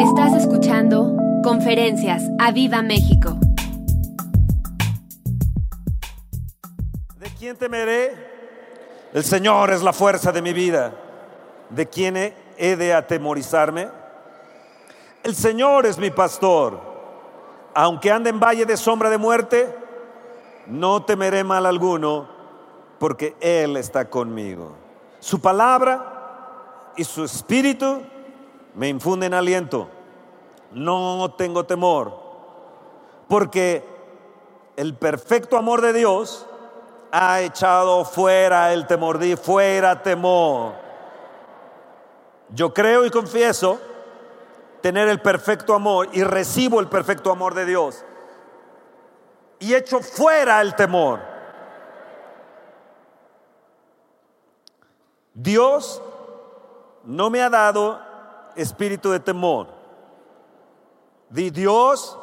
Estás escuchando Conferencias a Viva México. ¿De quién temeré? El Señor es la fuerza de mi vida. ¿De quién he- de atemorizarme? El Señor es mi pastor. Aunque ande en valle de sombra de muerte, no temeré mal alguno, porque Él está conmigo. Su palabra y su espíritu me infunden aliento. No tengo temor, porque el perfecto amor de Dios ha echado fuera el temor, di fuera temor. Yo creo y confieso tener el perfecto amor y recibo el perfecto amor de Dios. Y echo fuera el temor. Dios no me ha dado espíritu de temor. Di Dios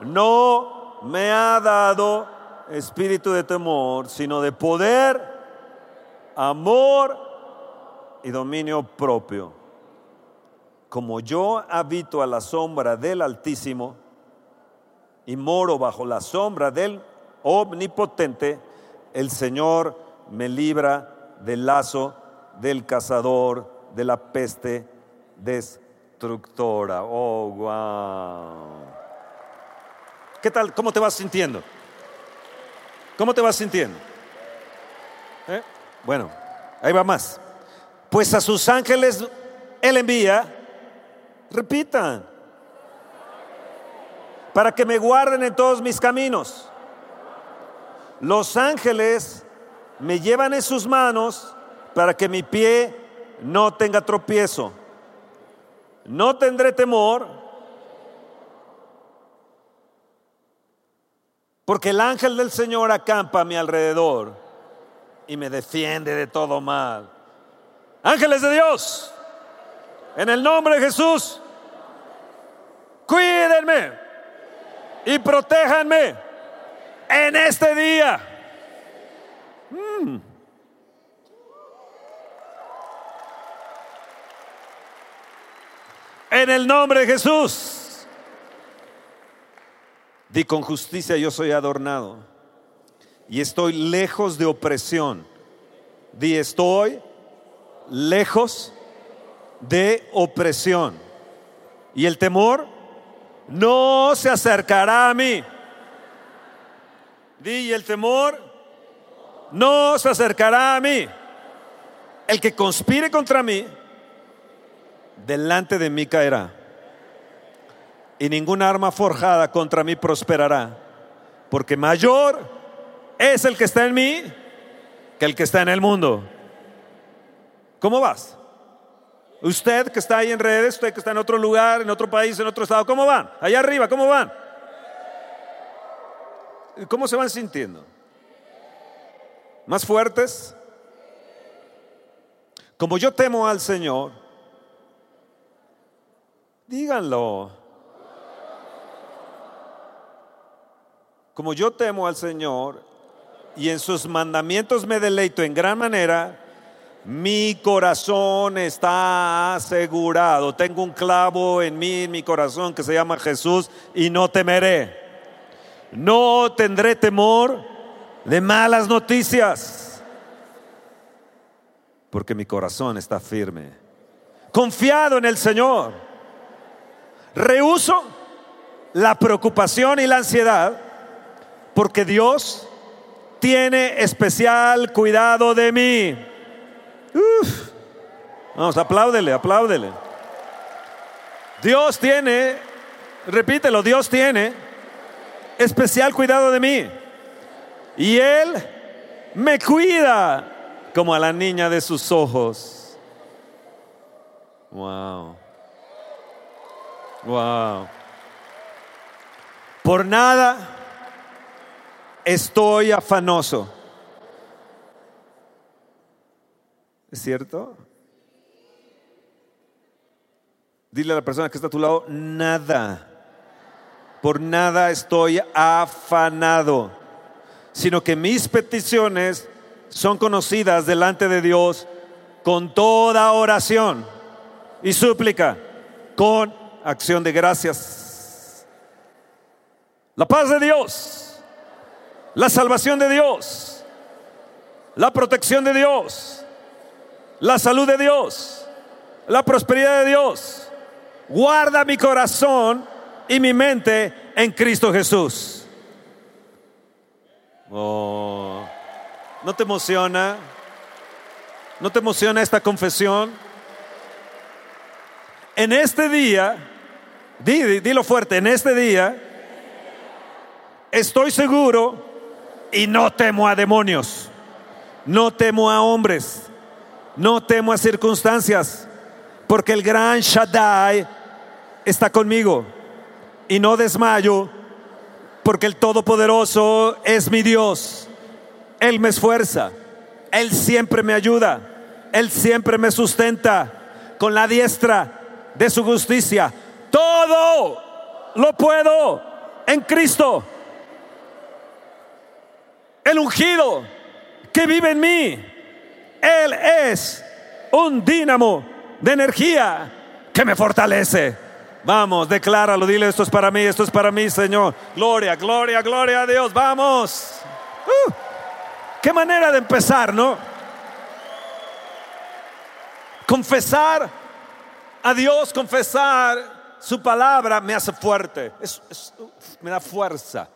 no me ha dado espíritu de temor, sino de poder, amor y dominio propio. Como yo habito a la sombra del Altísimo y moro bajo la sombra del Omnipotente, el Señor me libra del lazo del cazador, de la peste destructora. Oh, wow. ¿Qué tal? ¿Cómo te vas sintiendo? ¿Cómo te vas sintiendo? ¿Eh? Bueno, ahí va más. Pues a sus ángeles Él envía, repitan, para que me guarden en todos mis caminos. Los ángeles me llevan en sus manos para que mi pie no tenga tropiezo. No tendré temor, porque el ángel del Señor acampa a mi alrededor y me defiende de todo mal. Ángeles de Dios, en el nombre de Jesús, cuídenme y protéjanme en este día. Mm. En el nombre de Jesús. Di con justicia yo soy adornado y estoy lejos de opresión. Di estoy lejos de opresión. Y el temor no se acercará a mí. Di "Y el temor no se acercará a mí. El que conspire contra mí, delante de mí caerá. Y ninguna arma forjada contra mí prosperará. Porque mayor es el que está en mí que el que está en el mundo. ¿Cómo vas? Usted que está ahí en redes, usted que está en otro lugar, en otro país, en otro estado, ¿cómo van? Allá arriba, ¿cómo van? ¿Cómo se van sintiendo? ¿Más fuertes? Como yo temo al Señor, díganlo. Como yo temo al Señor y en sus mandamientos me deleito en gran manera, mi corazón está asegurado. Tengo un clavo en mí, en mi corazón, que se llama Jesús, y no temeré. No tendré temor de malas noticias, porque mi corazón está firme. Confiado en el Señor. Rehuso la preocupación y la ansiedad, porque Dios tiene especial cuidado de mí. Uf. Vamos, apláudele, apláudele. Dios tiene, repítelo, Dios tiene especial cuidado de mí. Y Él me cuida como a la niña de sus ojos. Wow. Wow. Por nada estoy afanoso. ¿Es cierto? Dile a la persona que está a tu lado, nada. Por nada estoy afanado, sino que mis peticiones son conocidas delante de Dios con toda oración y súplica, con acción de gracias. La paz de Dios, la salvación de Dios, la protección de Dios, la salud de Dios, la prosperidad de Dios. Guarda mi corazón y mi mente en Cristo Jesús. Oh, ¿No te emociona? ¿No te emociona esta confesión? En este día, di, dilo fuerte, en este día estoy seguro y no temo a demonios, no temo a hombres, no temo a circunstancias, porque el gran Shaddai está conmigo y no desmayo, porque el Todopoderoso es mi Dios. Él me esfuerza, Él siempre me ayuda, Él siempre me sustenta con la diestra de su justicia. Todo lo puedo en Cristo. El ungido que vive en mí, Él es un dínamo de energía que me fortalece. Vamos, decláralo, dile, esto es para mí, esto es para mí, Señor. Gloria, gloria, gloria a Dios. Vamos. Uh, qué manera de empezar, ¿no? Confesar a Dios, confesar su palabra me hace fuerte, me da fuerza.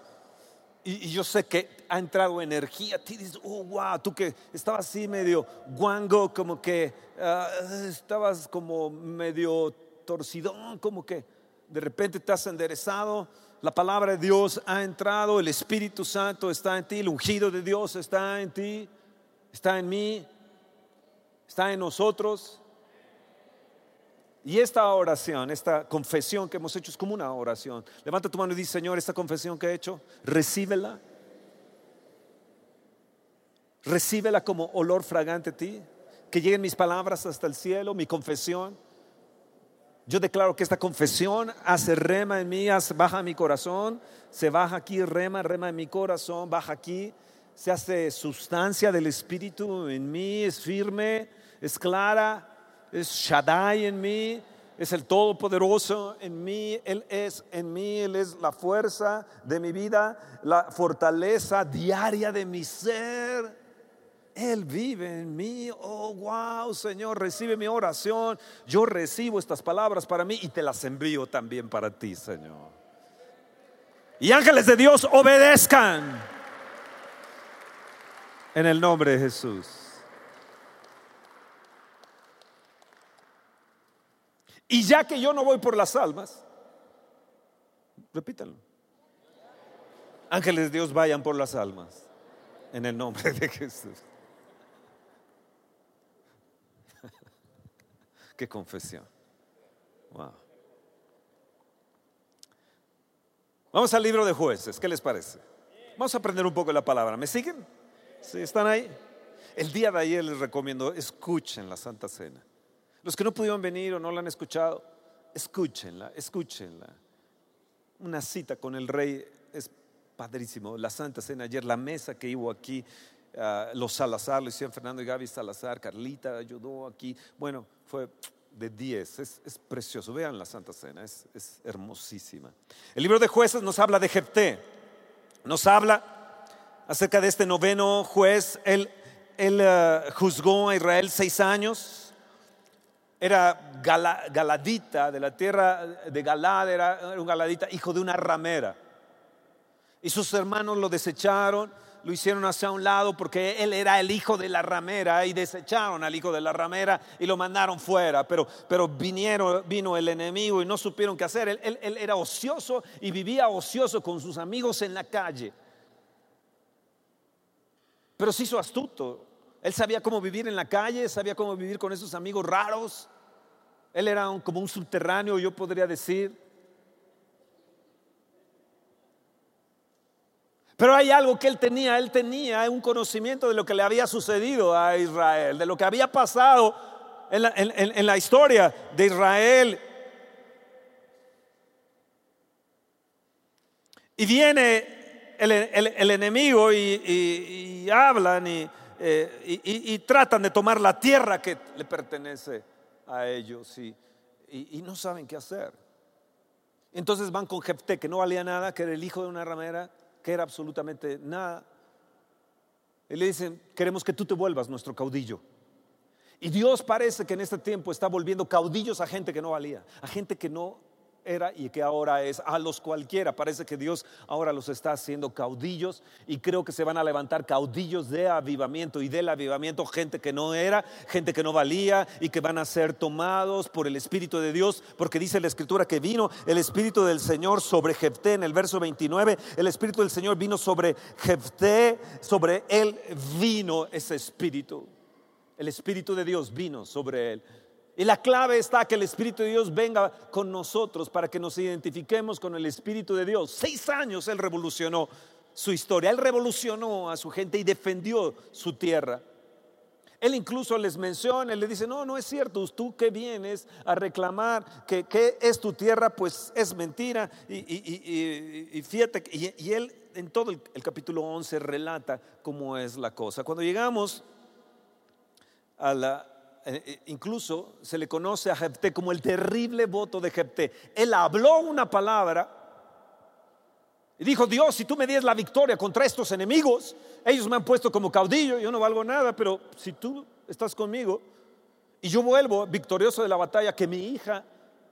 Y, yo sé que ha entrado energía. Tú dices, oh, wow, tú que estabas así medio guango, como que ah, estabas como medio torcidón, como que de repente te has enderezado. La palabra de Dios ha entrado, el Espíritu Santo está en ti, el ungido de Dios está en ti, está en mí, está en nosotros. Y esta oración, esta confesión que hemos hecho es como una oración. Levanta tu mano y dice, Señor, esta confesión que he hecho, recíbela. Recíbela como olor fragante a ti. Que lleguen mis palabras hasta el cielo, mi confesión. Yo declaro que esta confesión hace rema en mí, baja mi corazón, se baja aquí, rema, rema en mi corazón, baja aquí, se hace sustancia del Espíritu en mí, es firme, es clara, es Shaddai en mí, es el Todopoderoso en mí, Él es en mí, Él es la fuerza de mi vida, la fortaleza diaria de mi ser. Él vive en mí. Oh, wow, Señor, recibe mi oración. Yo recibo estas palabras para mí y te las envío también para ti, Señor. Y ángeles de Dios obedezcan en el nombre de Jesús. Y ya que yo no voy por las almas, repítanlo. Ángeles de Dios vayan por las almas en el nombre de Jesús. Qué confesión. Wow. Vamos al libro de jueces, ¿qué les parece? Vamos a aprender un poco la palabra. ¿Me siguen? ¿Sí? ¿Están ahí? El día de ayer les recomiendo, escuchen la Santa Cena. Los que no pudieron venir o no la han escuchado, escúchenla, escúchenla. Una cita con el rey es padrísimo. La Santa Cena ayer, la mesa que hubo aquí, ah, los Salazar, lo Fernando y Gaby Salazar, Carlita ayudó aquí. Bueno, fue de 10, es, precioso. Vean la Santa Cena, es, hermosísima. El libro de jueces nos habla de Jefté, nos habla acerca de este noveno juez. Él, él eh, juzgó a Israel seis años, era galadita de la tierra de Galad, era un galadita, hijo de una ramera. Y sus hermanos lo desecharon lo hicieron hacia un lado porque él era el hijo de la ramera y desecharon al hijo de la ramera y lo mandaron fuera. Pero, pero vino el enemigo y no supieron qué hacer. Él, él era ocioso y vivía ocioso con sus amigos en la calle. Pero se hizo astuto. Él sabía cómo vivir en la calle, sabía cómo vivir con esos amigos raros. Él era como un subterráneo, yo podría decir. Pero hay algo que él tenía, él tenía un conocimiento de lo que le había sucedido a Israel, de lo que había pasado en la, historia de Israel. Y viene el, enemigo y, hablan eh, y, tratan de tomar la tierra que le pertenece a ellos y no saben qué hacer. Entonces van con Jefté, que no valía nada, que era el hijo de una ramera, que era absolutamente nada. Y le dicen, queremos que tú te vuelvas nuestro caudillo. Y Dios parece que en este tiempo está volviendo caudillos a gente que no valía, a gente que no era y que ahora es a los cualquiera. Parece que Dios ahora los está haciendo caudillos y creo que se van a levantar caudillos de avivamiento y del avivamiento, gente que no era, gente que no valía y que van a ser tomados por el Espíritu de Dios, porque dice la Escritura que vino el Espíritu del Señor sobre Jefté en el verso 29, el Espíritu del Señor vino sobre Jefté, sobre él vino ese Espíritu. El Espíritu de Dios vino sobre él. Y la clave está que el Espíritu de Dios venga con nosotros para que nos identifiquemos con el Espíritu de Dios. Seis años Él revolucionó su historia, Él revolucionó a su gente y defendió su tierra. Él incluso les menciona, Él le dice, no, no es cierto, tú que vienes a reclamar que, es tu tierra, pues es mentira. Y, fíjate, y, Él en todo el, el capítulo 11 relata cómo es la cosa. Cuando llegamos a la, incluso se le conoce a Jepté como el terrible voto de Jepté. Él habló una palabra y dijo, Dios, si tú me dies la victoria contra estos enemigos, ellos me han puesto como caudillo, yo no valgo nada, pero si tú estás conmigo y yo vuelvo victorioso de la batalla, que mi hija,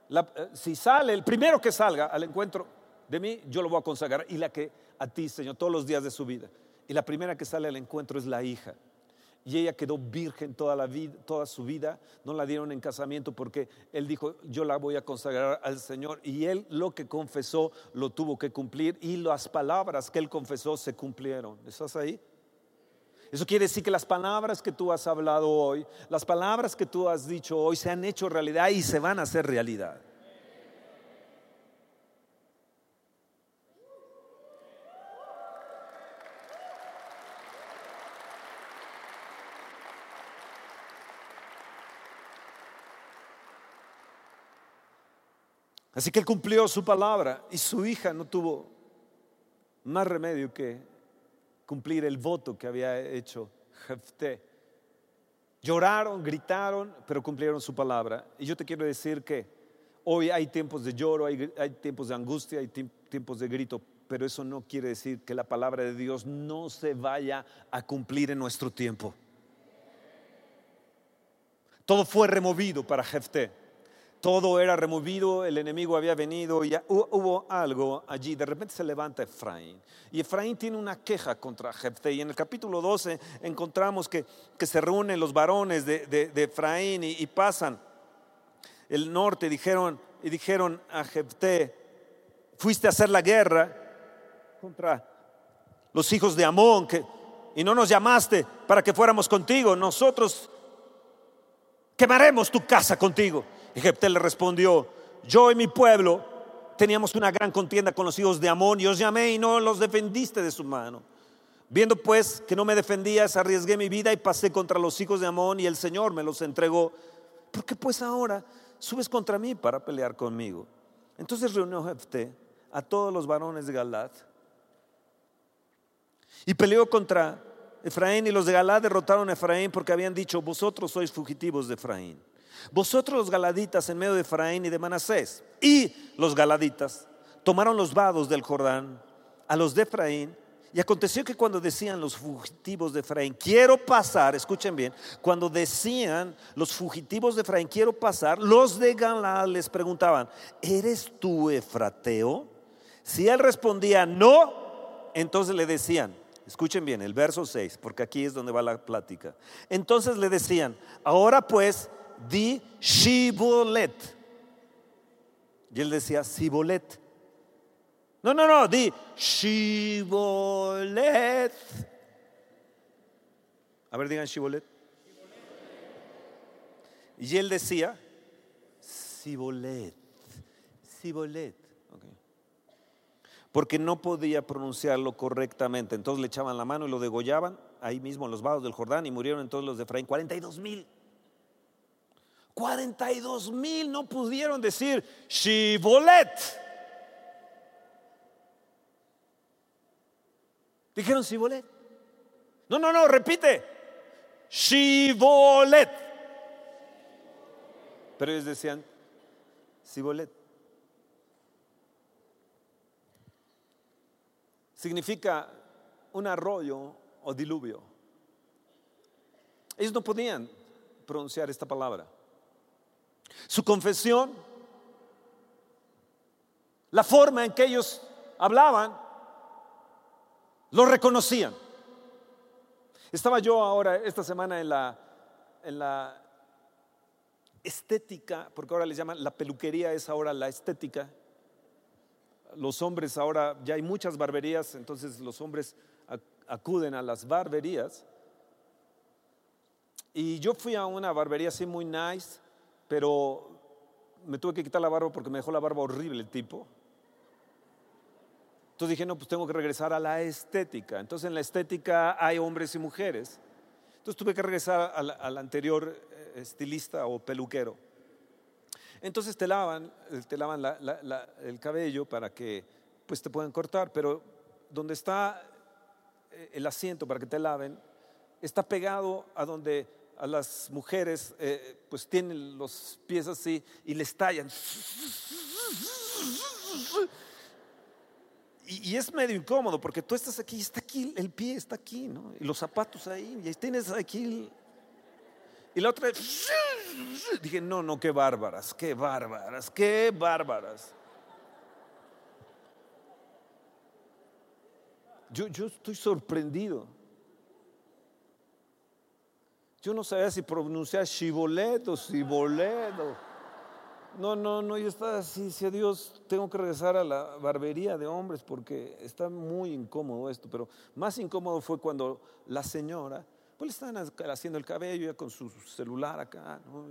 eh, si sale, el primero que salga al encuentro de mí, yo lo voy a consagrar. Y la que a ti, Señor, todos los días de su vida. Y la primera que sale al encuentro es la hija y ella quedó virgen toda, la vida, toda su vida, no la dieron en casamiento porque él dijo, yo la voy a consagrar al Señor y él lo que confesó lo tuvo que cumplir y las palabras que él confesó se cumplieron. ¿Estás ahí? Eso quiere decir que las palabras que tú has hablado hoy, las palabras que tú has dicho hoy se han hecho realidad y se van a hacer realidad. Así que él cumplió su palabra y su hija no tuvo más remedio que cumplir el voto que había hecho Jefté. Lloraron, gritaron, pero cumplieron su palabra. Y yo te quiero decir que hoy hay tiempos de lloro, hay, tiempos de angustia, hay tiempos de grito, pero eso no quiere decir que la palabra de Dios no se vaya a cumplir en nuestro tiempo. Todo fue removido para Jefté todo era removido, el enemigo había venido y hubo algo allí. De repente se levanta Efraín. Y Efraín tiene una queja contra Jefté. Y en el capítulo 12 encontramos que, se reúnen los varones de, Efraín y, pasan el norte dijeron, y dijeron a Jefté, fuiste a hacer la guerra contra los hijos de Amón y no nos llamaste para que fuéramos contigo. Nosotros quemaremos tu casa contigo. Y le respondió, yo y mi pueblo teníamos una gran contienda con los hijos de Amón y os llamé y no los defendiste de su mano. Viendo pues que no me defendías, arriesgué mi vida y pasé contra los hijos de Amón y el Señor me los entregó. ¿Por qué pues ahora subes contra mí para pelear conmigo? Entonces reunió Jefté a todos los varones de Galad y peleó contra Efraín y los de Galad derrotaron a Efraín porque habían dicho, vosotros sois fugitivos de Efraín. Vosotros los galaditas en medio de Efraín y de Manasés. Y los galaditas tomaron los vados del Jordán a los de Efraín. Y aconteció que cuando decían los fugitivos de Efraín, quiero pasar, escuchen bien, cuando decían los fugitivos de Efraín, quiero pasar, los de Galad les preguntaban, ¿eres tú Efrateo? Si él respondía no, entonces le decían, escuchen bien, el verso 6, porque aquí es donde va la plática. Entonces le decían, ahora pues di Shibolet. Y él decía Sibolet. No, no, no, di Shibolet. A ver, digan Shibolet. Y él decía Sibolet. Sibolet. Porque no podía pronunciarlo correctamente. Entonces le echaban la mano y lo degollaban ahí mismo en los vados del Jordán y murieron todos los de Efraín, 42 mil. 42 mil no pudieron decir Shibolet. Dijeron Shibolet. No, no, no, repite. Shibolet. Pero ellos decían Shibolet. significa un arroyo o diluvio. Ellos no podían pronunciar esta palabra. Su confesión, la forma en que ellos hablaban, lo reconocían. Estaba yo ahora, esta semana, en la, en la estética, porque ahora les llaman, la peluquería es ahora la estética. Los hombres ahora, ya hay muchas barberías, entonces los hombres acuden a las barberías. Y yo fui a una barbería así muy nice, pero me tuve que quitar la barba porque me dejó la barba horrible el tipo. Entonces dije, no, pues tengo que regresar a la estética. Entonces en la estética hay hombres y mujeres. Entonces tuve que regresar al, anterior eh, estilista o peluquero. Entonces te lavan, eh, te lavan el cabello para que pues te puedan cortar, pero donde está eh, el asiento para que te laven está pegado a donde a las mujeres pues tienen los pies así y les tallan y, es medio incómodo porque tú estás aquí, está aquí, el pie está aquí, ¿no? Y los zapatos ahí, y tienes aquí. y la otra, dije, no, no, qué bárbaras, qué bárbaras, qué bárbaras. Yo, yo estoy sorprendido. Yo no sabía si pronunciar chivoleto o ciboledo. No, no, no, yo estaba así, si Dios tengo que regresar a la barbería de hombres porque está muy incómodo esto, pero más incómodo fue cuando la señora, pues le estaban haciendo el cabello ya con su celular acá, ¿no?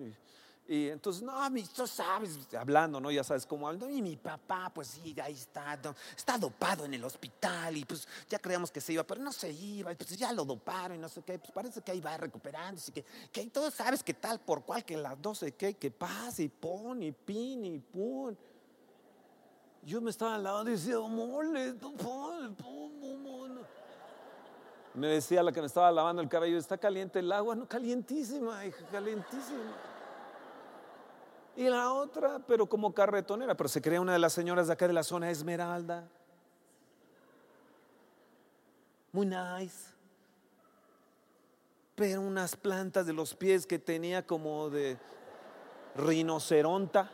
Entonces, no, tú sabes, hablando, ¿no? Ya sabes cómo hablan. Y mi papá, pues sí, ahí está, está dopado en el hospital y pues ya creíamos que se iba, pero no se iba, y pues ya lo doparon y no sé qué, pues parece que ahí va recuperándose, que, que tú sabes que tal por cual, que las 12, que, que pase y pon y pin y pon. Yo me estaba al lado y decía, mole, pon, pon, pon. Me decía la que me estaba lavando el cabello, está caliente el agua, no, calientísima, hija, calientísima y la otra, pero como carretonera, pero se crea una de las señoras de acá de la zona Esmeralda. Muy nice. Pero unas plantas de los pies que tenía como de rinoceronta.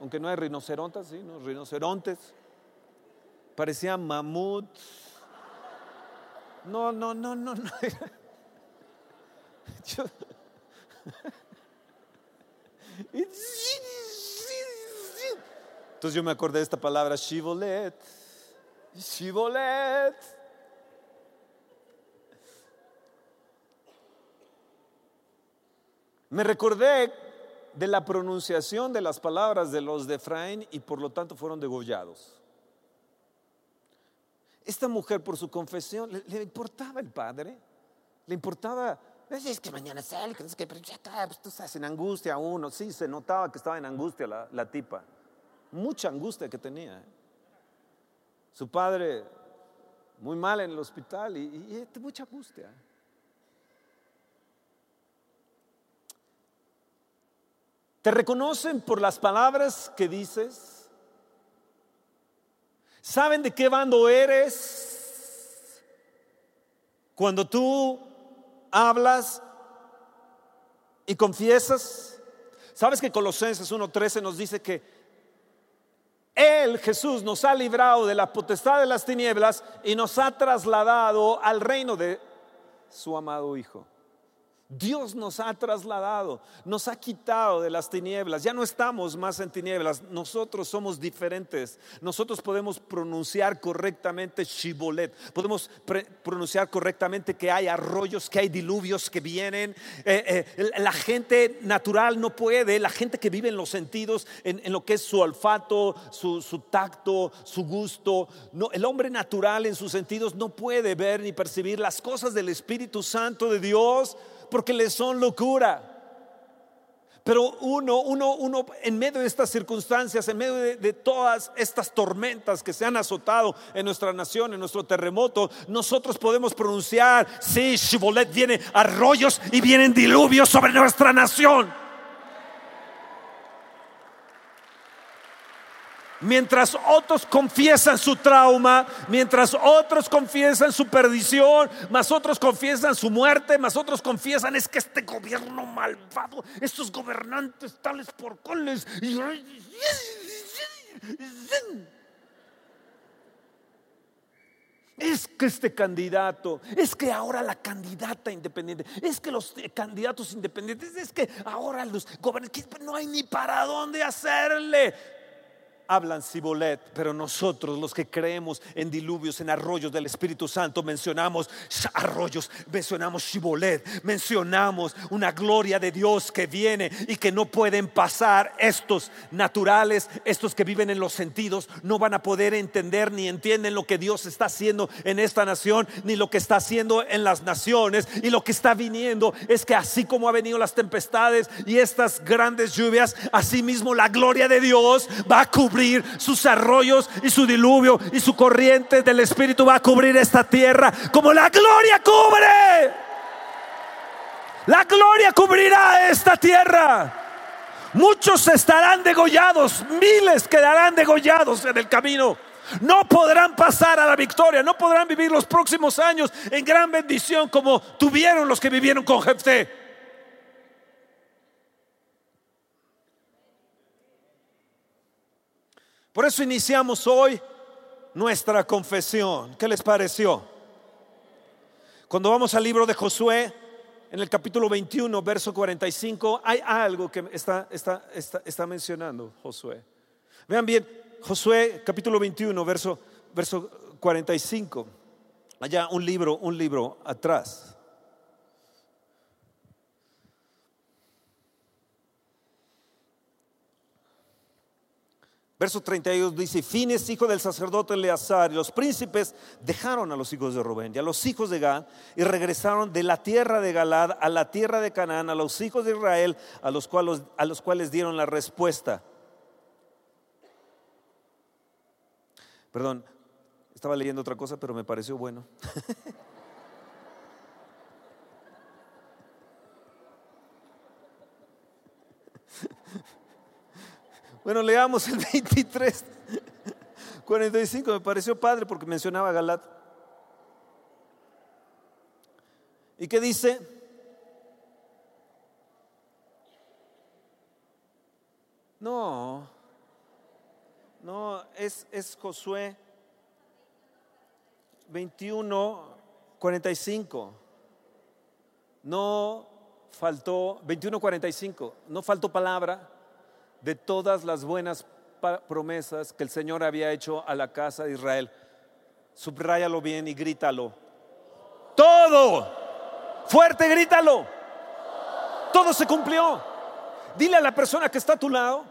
Aunque no hay rinocerontas, sí, no, rinocerontes. Parecían mamuts. No, no, no, no, no. Yo, entonces yo me acordé de esta palabra, shivolet. Shivolet. Me recordé de la pronunciación de las palabras de los de Efraín y por lo tanto fueron degollados. Esta mujer por su confesión, ¿le, le importaba el padre? ¿Le importaba es que mañana él, que, pero ya está, pues tú estás en angustia uno. Sí, se notaba que estaba en angustia la, tipa. Mucha angustia que tenía. ¿eh? Su padre muy mal en el hospital y, y mucha angustia. ¿Te reconocen por las palabras que dices? ¿Saben de qué bando eres? Cuando tú hablas y confiesas. ¿Sabes que Colosenses 1.13 nos dice que Él, Jesús, nos ha librado de la potestad de las tinieblas y nos ha trasladado al reino de su amado Hijo? Dios nos ha trasladado, nos ha quitado de las tinieblas. Ya no estamos más en tinieblas, nosotros somos diferentes. Nosotros podemos pronunciar correctamente Shibolet, podemos pronunciar correctamente que hay arroyos, que hay diluvios que vienen. Eh, eh, la gente natural no puede, la gente que vive en los sentidos, en, lo que es su olfato, su, tacto, su gusto. El hombre natural en sus sentidos no puede ver ni percibir las cosas del Espíritu Santo de Dios porque le son locura. Pero uno, uno, uno, en medio de estas circunstancias, en medio de, todas estas tormentas que se han azotado en nuestra nación, en nuestro terremoto, nosotros podemos pronunciar, sí, Shibolet viene arroyos y vienen diluvios sobre nuestra nación. Mientras otros confiesan su trauma, mientras otros confiesan su perdición, más otros confiesan su muerte, más otros confiesan es que este gobierno malvado, estos gobernantes tales por coles. Es que este candidato, es que ahora la candidata independiente, es que los candidatos independientes, es que ahora los gobernantes, no hay ni para dónde hacerle hablan Sibolet, pero nosotros los que creemos en diluvios, en arroyos del Espíritu Santo, mencionamos arroyos, mencionamos Sibolet, mencionamos una gloria de Dios que viene y que no pueden pasar estos naturales, estos que viven en los sentidos, no van a poder entender ni entienden lo que Dios está haciendo en esta nación, ni lo que está haciendo en las naciones. Y lo que está viniendo es que así como ha venido las tempestades y estas grandes lluvias, así mismo la gloria de Dios va a cubrir sus arroyos y su diluvio y su corriente del Espíritu va a cubrir esta tierra como la gloria cubre. La gloria cubrirá esta tierra. Muchos estarán degollados, miles quedarán degollados en el camino. No podrán pasar a la victoria, no podrán vivir los próximos años en gran bendición como tuvieron los que vivieron con Jefté. Por eso iniciamos hoy nuestra confesión. ¿Qué les pareció? Cuando vamos al libro de Josué, en el capítulo 21, verso 45, hay algo que está, está, está, mencionando Josué. Vean bien, Josué capítulo 21, verso, verso 45. Allá un libro, un libro atrás. Verso 32 dice, Fines, hijo del sacerdote Eleazar, y los príncipes dejaron a los hijos de Rubén y a los hijos de Gad, y regresaron de la tierra de Galad a la tierra de Canaán, a los hijos de Israel, a los cuales, a los cuales dieron la respuesta. Perdón, estaba leyendo otra cosa, pero me pareció bueno. Bueno, leamos el 23, 45, me pareció padre porque mencionaba Galat. ¿Y qué dice? No, no, es, es Josué 21, 45. No faltó, 21, 45, no faltó palabra de todas las buenas promesas que el Señor había hecho a la casa de Israel. Subráyalo bien y grítalo. Todo. Fuerte, grítalo. Todo se cumplió. Dile a la persona que está a tu lado,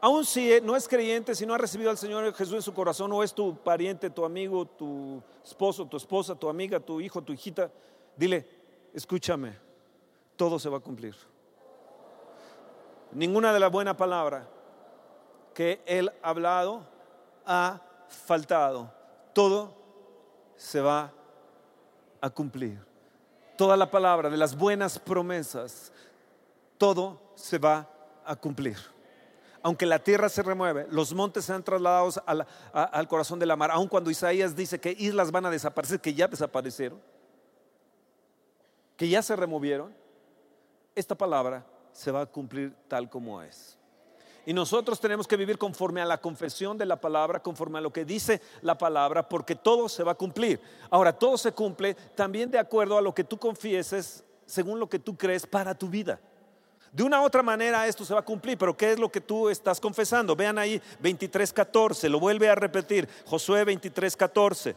aun si no es creyente, si no ha recibido al Señor Jesús en su corazón, o es tu pariente, tu amigo, tu esposo, tu esposa, tu amiga, tu hijo, tu hijita, dile, escúchame, todo se va a cumplir ninguna de la buena palabra que él ha hablado ha faltado. Todo se va a cumplir. Toda la palabra de las buenas promesas, todo se va a cumplir. Aunque la tierra se remueve, los montes sean trasladados al corazón de la mar, aun cuando Isaías dice que islas van a desaparecer, que ya desaparecieron, que ya se removieron, esta palabra se va a cumplir tal como es. Y nosotros tenemos que vivir conforme a la confesión de la palabra, conforme a lo que dice la palabra, porque todo se va a cumplir. Ahora, todo se cumple también de acuerdo a lo que tú confieses, según lo que tú crees para tu vida. De una u otra manera esto se va a cumplir, pero ¿qué es lo que tú estás confesando? Vean ahí 23.14, lo vuelve a repetir, Josué 23.14.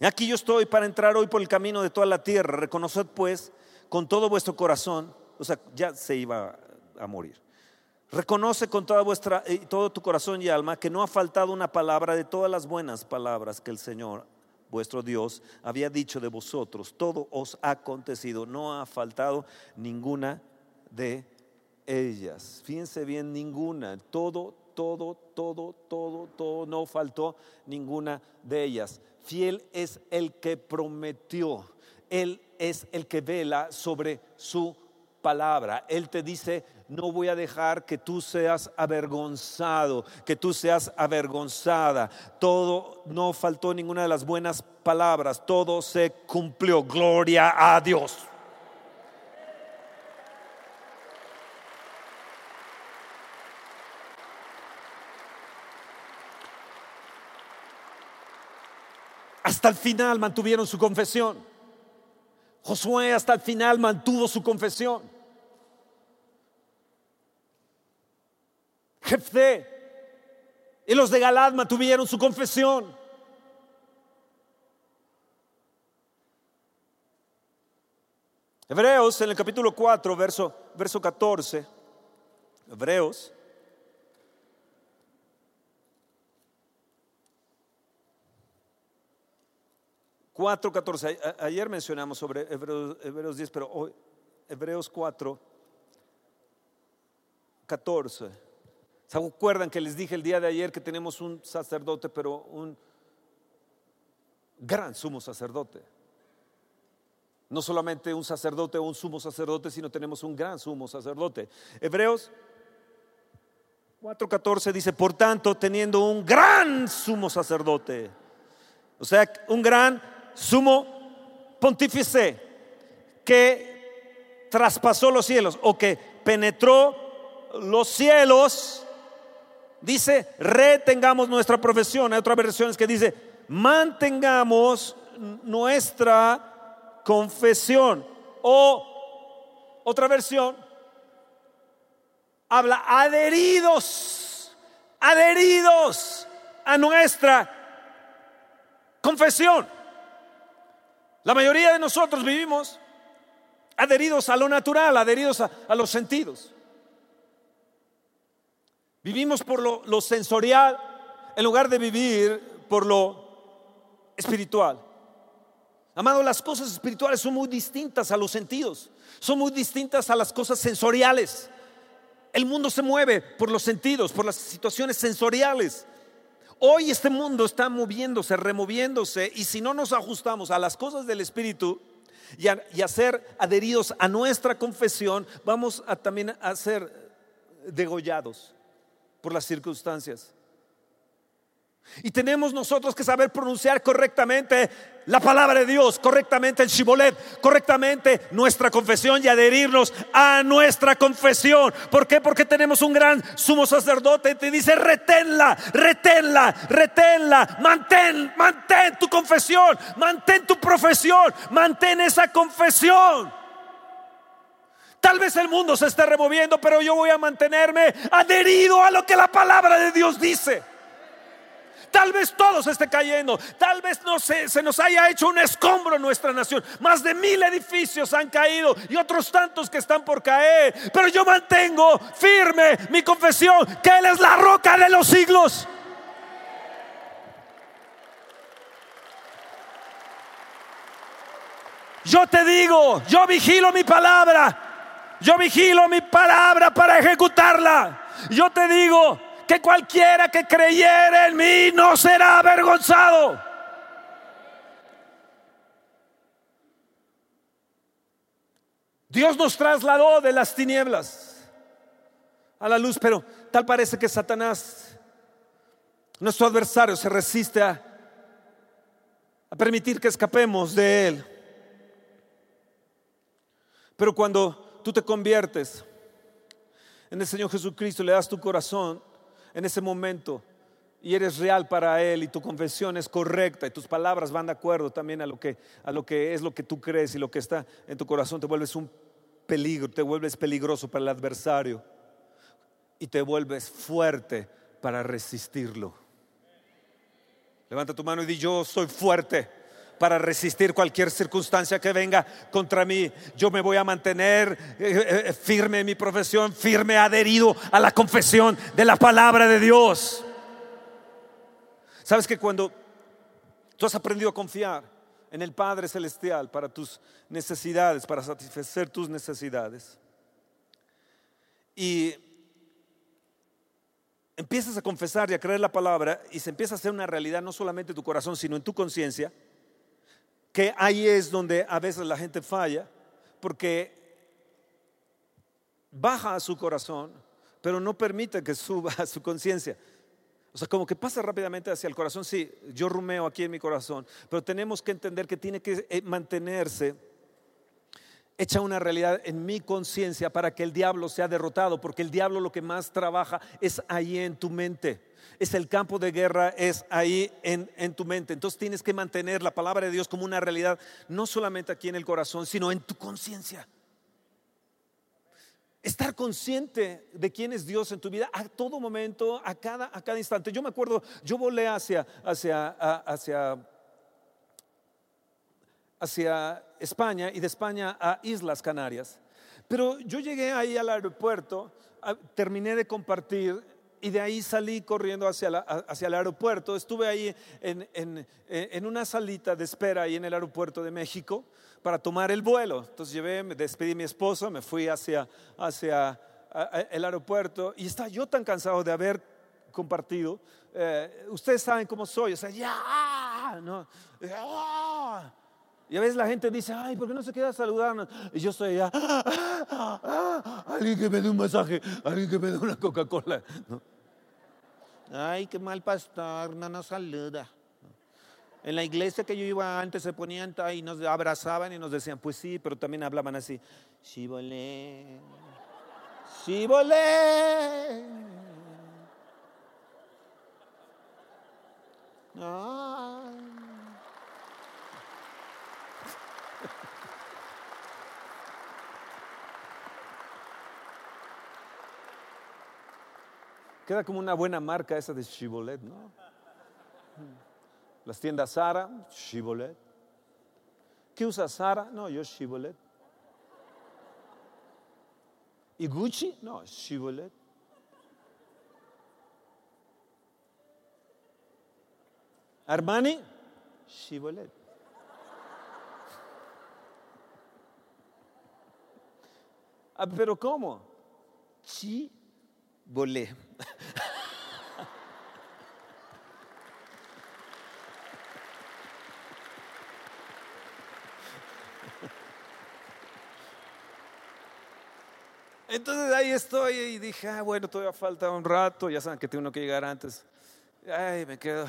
Aquí yo estoy para entrar hoy por el camino de toda la tierra. Reconoced pues con todo vuestro corazón, o sea, ya se iba a morir. Reconoce con toda vuestra, eh, todo tu corazón y alma que no ha faltado una palabra de todas las buenas palabras que el Señor, vuestro Dios, había dicho de vosotros. Todo os ha acontecido, no ha faltado ninguna de ellas. Fíjense bien, ninguna. Todo, todo, todo, todo, todo, no faltó ninguna de ellas. Fiel es el que prometió. Él es el que vela sobre su palabra. Él te dice, no voy a dejar que tú seas avergonzado, que tú seas avergonzada. Todo, no faltó ninguna de las buenas palabras, todo se cumplió. Gloria a Dios. Hasta el final mantuvieron su confesión. Josué hasta el final mantuvo su confesión. Jefté y los de Galad mantuvieron su confesión. Hebreos en el capítulo 4, verso, verso 14. Hebreos 4.14. Ayer mencionamos sobre Hebreos, 10, pero hoy Hebreos 4, 14. ¿Se acuerdan que les dije el día de ayer que tenemos un sacerdote, pero un gran sumo sacerdote? No solamente un sacerdote o un sumo sacerdote, sino tenemos un gran sumo sacerdote. Hebreos 4:14 dice, por tanto, teniendo un gran sumo sacerdote, o sea, un gran sumo pontífice que traspasó los cielos o que penetró los cielos, dice, retengamos nuestra profesión. Hay otras versiones que dice, mantengamos nuestra confesión. O otra versión, habla adheridos, adheridos a nuestra confesión. La mayoría de nosotros vivimos adheridos a lo natural, adheridos a, los sentidos. Vivimos por lo, sensorial en lugar de vivir por lo espiritual. Amado, las cosas espirituales son muy distintas a los sentidos, son muy distintas a las cosas sensoriales. El mundo se mueve por los sentidos, por las situaciones sensoriales. Hoy este mundo está moviéndose, removiéndose, y si no nos ajustamos a las cosas del Espíritu y a, ser adheridos a nuestra confesión, vamos a también a ser degollados por las circunstancias. Y tenemos nosotros que saber pronunciar correctamente la palabra de Dios, correctamente el shibolet, correctamente nuestra confesión y adherirnos a nuestra confesión. ¿Por qué? Porque tenemos un gran sumo sacerdote y te dice, reténla, reténla, reténla, mantén, mantén tu confesión, mantén tu profesión, mantén esa confesión. Tal vez el mundo se esté removiendo, pero yo voy a mantenerme adherido a lo que la palabra de Dios dice. Tal vez todo se esté cayendo. Tal vez no se, se nos haya hecho un escombro en nuestra nación. Más de mil edificios han caído y otros tantos que están por caer. Pero yo mantengo firme mi confesión que Él es la roca de los siglos. Yo te digo, yo vigilo mi palabra. Yo vigilo mi palabra para ejecutarla. Yo te digo, que cualquiera que creyera en mí no será avergonzado. Dios nos trasladó de las tinieblas a la luz, pero tal parece que Satanás, nuestro adversario, se resiste a, a permitir que escapemos de él. Pero cuando tú te conviertes en el Señor Jesucristo, le das tu corazón, en ese momento. Y eres real para Él y tu confesión es correcta y tus palabras van de acuerdo también a lo que, a lo que es lo que tú crees y lo que está en tu corazón, te vuelves un peligro, te vuelves peligroso para el adversario y te vuelves fuerte para resistirlo. Levanta tu mano y di yo soy fuerte para resistir cualquier circunstancia que venga contra mí. Yo me voy a mantener eh, eh, firme en mi profesión, firme adherido a la confesión de la palabra de Dios. Sabes que cuando tú has aprendido a confiar en el Padre Celestial para tus necesidades, para satisfacer tus necesidades, y empiezas a confesar y a creer la palabra y se empieza a hacer una realidad no solamente en tu corazón, sino en tu conciencia, que ahí es donde a veces la gente falla, porque baja a su corazón, pero no permite que suba a su conciencia. O sea, como que pasa rápidamente hacia el corazón. Sí, yo rumeo aquí en mi corazón, pero tenemos que entender que tiene que eh, mantenerse hecha una realidad en mi conciencia para que el diablo sea derrotado, porque el diablo lo que más trabaja es ahí en tu mente. Es el campo de guerra, es ahí en, en, tu mente. Entonces tienes que mantener la palabra de Dios como una realidad, no solamente aquí en el corazón, sino en tu conciencia. Estar consciente de quién es Dios en tu vida a todo momento, a cada, a cada instante. Yo me acuerdo, yo volé hacia, hacia, hacia, hacia España y de España a Islas Canarias. Pero yo llegué ahí al aeropuerto, terminé de compartir y de ahí salí corriendo hacia, hacia el aeropuerto. Estuve ahí en, en, en, una salita de espera ahí en el aeropuerto de México para tomar el vuelo. Entonces llevé, me despedí de mi esposa, me fui hacia, hacia el aeropuerto y estaba yo tan cansado de haber compartido. Eh, ustedes saben cómo soy, o sea, ya, no, Y a veces la gente dice, ay, ¿por qué no se queda saludando? Y yo estoy ya, alguien que me dé un masaje, alguien que me dé una Coca-Cola. Ay, qué mal pastor, no nos saluda. En la iglesia que yo iba antes se ponían y nos abrazaban y nos decían, pues sí, pero también hablaban así, Shibole, Shibole. Queda como una buena marca esa de Shibolet, ¿no? Las tiendas Sara, Shibolet. ¿Qué usa Sara? No, yo Shibolet. ¿Y Gucci? No, Shibolet. Armani? Shibolet. Ah, pero ¿cómo? Chibolet. Entonces ahí estoy y dije, ah, bueno, todavía falta un rato, ya saben que tengo que llegar antes. Ay, me quedo.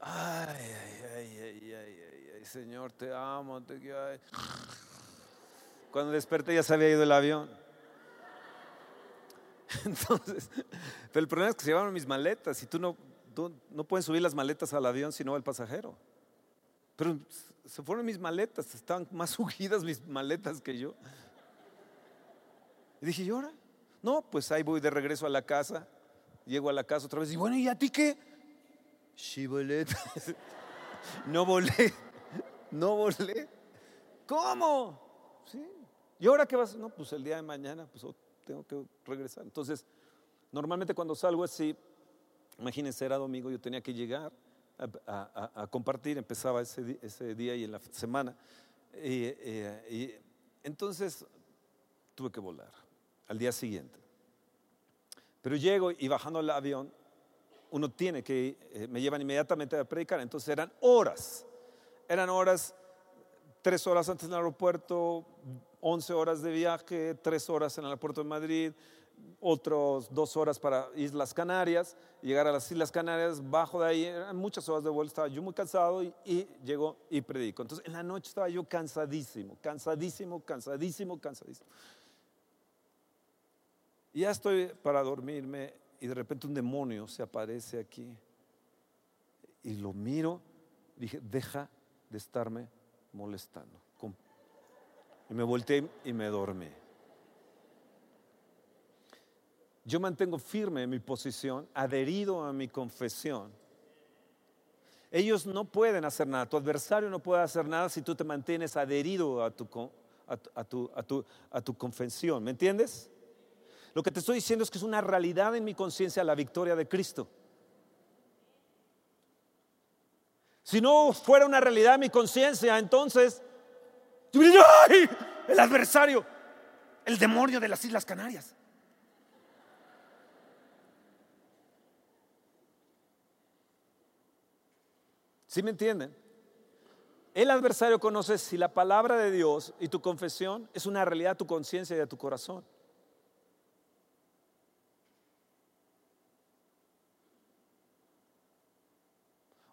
Ay, ay, ay, ay, ay, ay, Señor, te amo. Te... Ay. Cuando desperté ya se había ido el avión. Entonces, pero el problema es que se llevaron mis maletas y tú no, tú no puedes subir las maletas al avión si no el pasajero. Pero se fueron mis maletas, estaban más ungidas mis maletas que yo. Y dije, ¿y ahora? No, pues ahí voy de regreso a la casa. Llego a la casa otra vez y bueno, ¿y a ti qué? Shibolet. no volé. No volé. ¿Cómo? Sí. ¿Y ahora qué vas? No, pues el día de mañana, pues oh, tengo que regresar. Entonces, normalmente cuando salgo así, imagínense, era domingo, yo tenía que llegar a, compartir, empezaba ese, ese, día y en la semana. Eh, y entonces tuve que volar al día siguiente. Pero llego y bajando el avión, uno tiene que, eh, me llevan inmediatamente a predicar, entonces eran horas, eran horas, tres horas antes del aeropuerto, once horas de viaje, tres horas en el aeropuerto de Madrid, otros dos horas para Islas Canarias, llegar a las Islas Canarias, bajo de ahí, eran muchas horas de vuelo, estaba yo muy cansado y, y llego y predico. Entonces en la noche estaba yo cansadísimo, cansadísimo, cansadísimo, cansadísimo. Ya estoy para dormirme y de repente un demonio se aparece aquí. Y lo miro, dije, deja de estarme molestando. Y me volteé y me dormí. Yo mantengo firme mi posición, adherido a mi confesión. Ellos no pueden hacer nada, tu adversario no puede hacer nada si tú te mantienes adherido a tu, a tu, a tu, a tu confesión. ¿Me entiendes? Lo que te estoy diciendo es que es una realidad en mi conciencia la victoria de Cristo. Si no fuera una realidad en mi conciencia, entonces, El adversario, el demonio de las Islas Canarias. ¿Sí me entienden? El adversario conoce si la palabra de Dios y tu confesión es una realidad de tu conciencia y de tu corazón.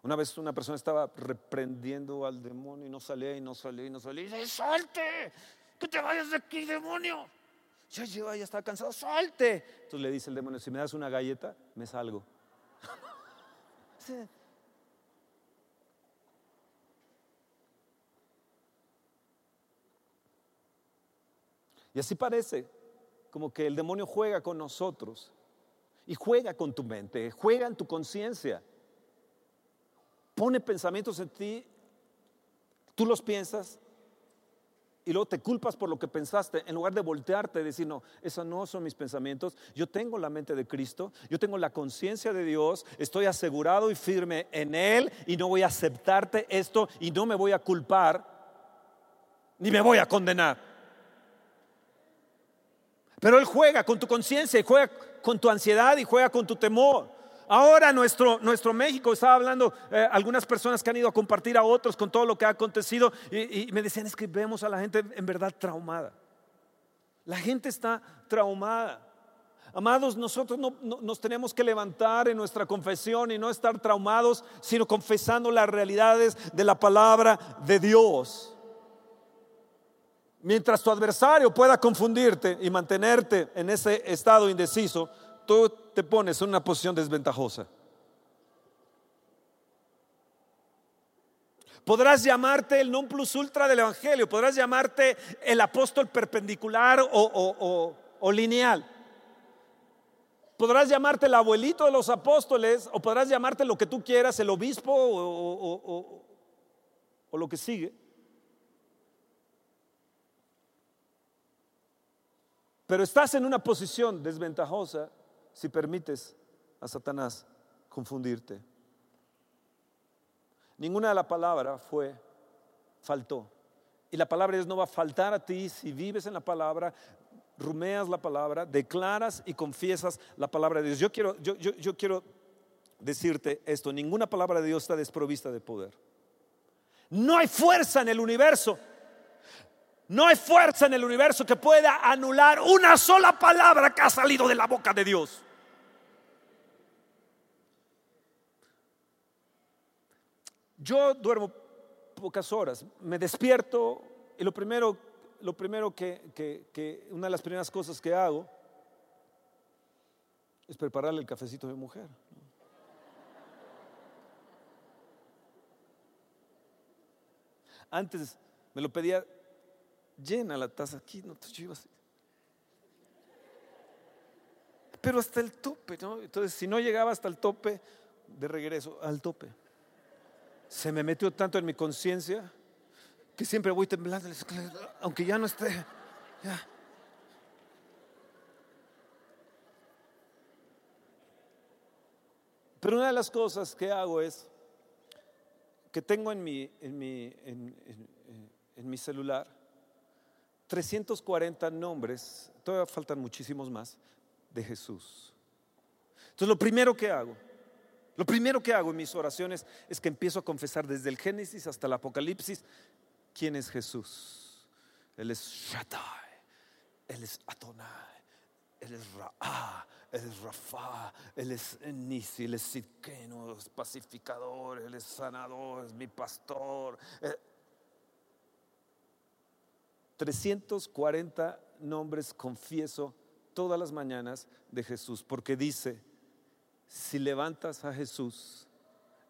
Una vez una persona estaba reprendiendo al demonio y no salía y no salía y no salía. Y dice, salte, que te vayas de aquí, demonio. Ya lleva, ya estaba cansado, salte. Entonces le dice el demonio, si me das una galleta, me salgo. Y así parece como que el demonio juega con nosotros y juega con tu mente, juega en tu conciencia. Pone pensamientos en ti, tú los piensas y luego te culpas por lo que pensaste, en lugar de voltearte y decir, no, esos no son mis pensamientos, yo tengo la mente de Cristo, yo tengo la conciencia de Dios, estoy asegurado y firme en Él y no voy a aceptarte esto y no me voy a culpar, ni me voy a condenar. Pero Él juega con tu conciencia y juega con tu ansiedad y juega con tu temor. Ahora nuestro, nuestro México, estaba hablando eh, algunas personas que han ido a compartir a otros con todo lo que ha acontecido y, me decían es que vemos a la gente en verdad traumada. La gente está traumada. Amados, nosotros no, nos tenemos que levantar en nuestra confesión y no estar traumados, sino confesando las realidades de la palabra de Dios. Mientras tu adversario pueda confundirte y mantenerte en ese estado indeciso, tú te pones en una posición desventajosa. Podrás llamarte el non plus ultra del Evangelio, podrás llamarte el apóstol perpendicular o, lineal. Podrás llamarte el abuelito de los apóstoles o podrás llamarte lo que tú quieras, el obispo o lo que sigue. Pero estás en una posición desventajosa si permites a Satanás confundirte. Ninguna de la palabra fue, faltó. Y la palabra de Dios no va a faltar a ti si vives en la palabra, rumeas la palabra, declaras y confiesas la palabra de Dios. Yo quiero, yo, yo quiero decirte esto, ninguna palabra de Dios está desprovista de poder. No hay fuerza en el universo no hay fuerza en el universo que pueda anular una sola palabra que ha salido de la boca de Dios. Yo duermo pocas horas, me despierto y lo primero, lo primero que, una de las primeras cosas que hago es prepararle el cafecito a mi mujer. Antes me lo pedía llena la taza aquí, no, yo así. Pero hasta el tope, ¿no? Entonces, si no llegaba hasta el tope, de regreso al tope. Se me metió tanto en mi conciencia que siempre voy temblando, aunque ya no esté. Pero una de las cosas que hago es que tengo en mi, en mi, en mi celular 340 nombres, todavía faltan muchísimos más, de Jesús. Entonces lo primero que hago, lo primero que hago en mis oraciones es que empiezo a confesar desde el Génesis hasta el Apocalipsis quién es Jesús. Él es Shaddai, Él es Adonai, Él es Ra, Él es Rafa, Él es Nisi, Él es Sidkeno, es pacificador, Él es sanador, es mi pastor. Eh, 340 nombres confieso todas las mañanas de Jesús, porque dice, si levantas a Jesús,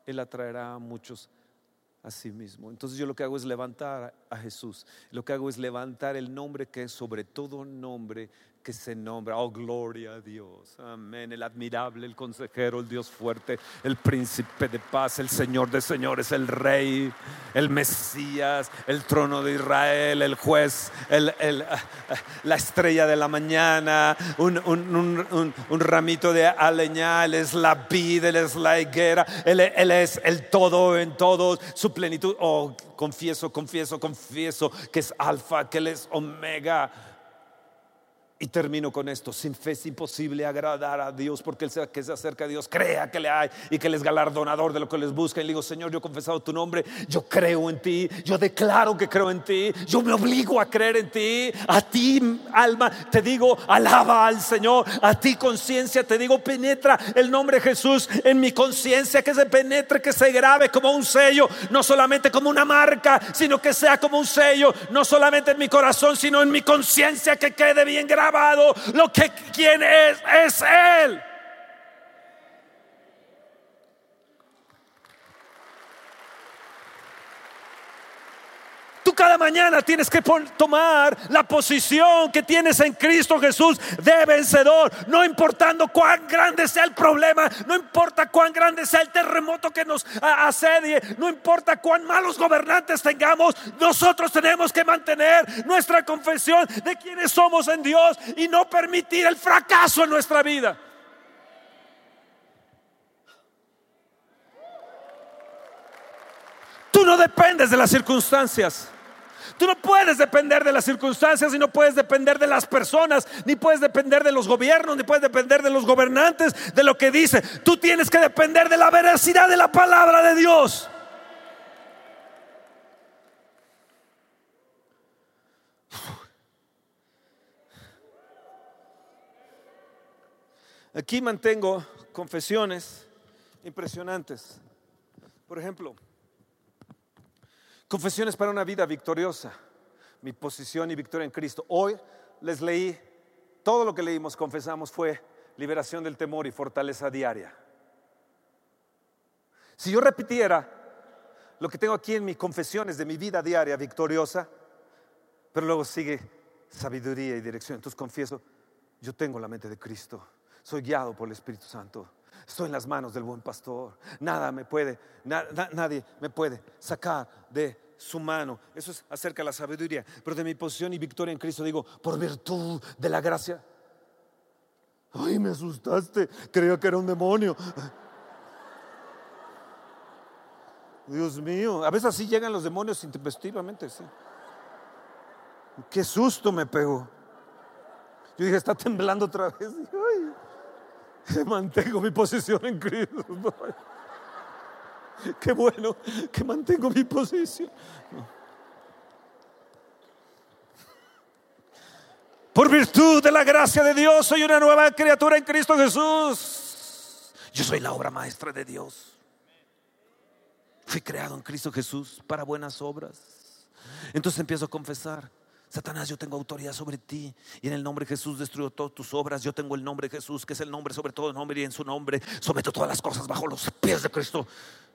Él atraerá a muchos a sí mismo. Entonces yo lo que hago es levantar a Jesús, lo que hago es levantar el nombre que es sobre todo nombre que se nombra. Oh, gloria a Dios. Amén. El admirable, el consejero, el Dios fuerte, el príncipe de paz, el Señor de señores, el Rey, el Mesías, el trono de Israel, el juez, el, la estrella de la mañana, un, un, ramito de aleña, Él es la vida, Él es la higuera, él, él es el todo en todo, su plenitud. Oh, confieso, confieso, confieso que es alfa, que Él es omega Y termino con esto, sin fe es imposible agradar a Dios porque el que se acerca a Dios crea que le hay y que Él es galardonador de lo que les busca. Y le digo, Señor, yo he confesado tu nombre, yo creo en ti, yo declaro que creo en ti, yo me obligo a creer en ti, a ti alma, te digo, alaba al Señor, a ti conciencia, te digo, penetra el nombre de Jesús en mi conciencia, que se penetre, que se grabe como un sello, no solamente como una marca, sino que sea como un sello, no solamente en mi corazón, sino en mi conciencia, que quede bien lo que quien es, es Él. Cada mañana tienes que tomar la posición que tienes en Cristo Jesús de vencedor, no importando cuán grande sea el problema, no importa cuán grande sea el terremoto que nos asedie, no importa cuán malos gobernantes tengamos, nosotros tenemos que mantener nuestra confesión de quienes somos en Dios y no permitir el fracaso en nuestra vida. Tú no dependes de las circunstancias. Tú no puedes depender de las circunstancias y no puedes depender de las personas, ni puedes depender de los gobiernos, ni puedes depender de los gobernantes, de lo que dice. Tú tienes que depender de la veracidad de la palabra de Dios. Aquí mantengo confesiones impresionantes. Por ejemplo, Confesiones para una vida victoriosa. Mi posición y victoria en Cristo. Hoy les leí, todo lo que leímos, confesamos, fue liberación del temor y fortaleza diaria. Si yo repitiera lo que tengo aquí en mis confesiones de mi vida diaria victoriosa, pero luego sigue sabiduría y dirección. Entonces confieso, yo tengo la mente de Cristo, soy guiado por el Espíritu Santo. Estoy en las manos del buen pastor. Nada me puede, nadie me puede sacar de su mano. Eso es acerca de la sabiduría. Pero de mi posición y victoria en Cristo digo, por virtud de la gracia. Ay, me asustaste. Creía que era un demonio. Dios mío. A veces así llegan los demonios intempestivamente. Sí. Qué susto me pegó. Yo dije, está temblando otra vez. Ay. mantengo mi posición en Cristo. Qué bueno que mantengo mi posición. Por virtud de la gracia de Dios, soy una nueva criatura en Cristo Jesús. Yo soy la obra maestra de Dios. Fui creado en Cristo Jesús para buenas obras. Entonces empiezo a confesar Satanás, yo tengo autoridad sobre ti y en el nombre de Jesús destruyo todas tus obras. Yo tengo el nombre de Jesús, que es el nombre sobre todo nombre y en su nombre someto todas las cosas bajo los pies de Cristo.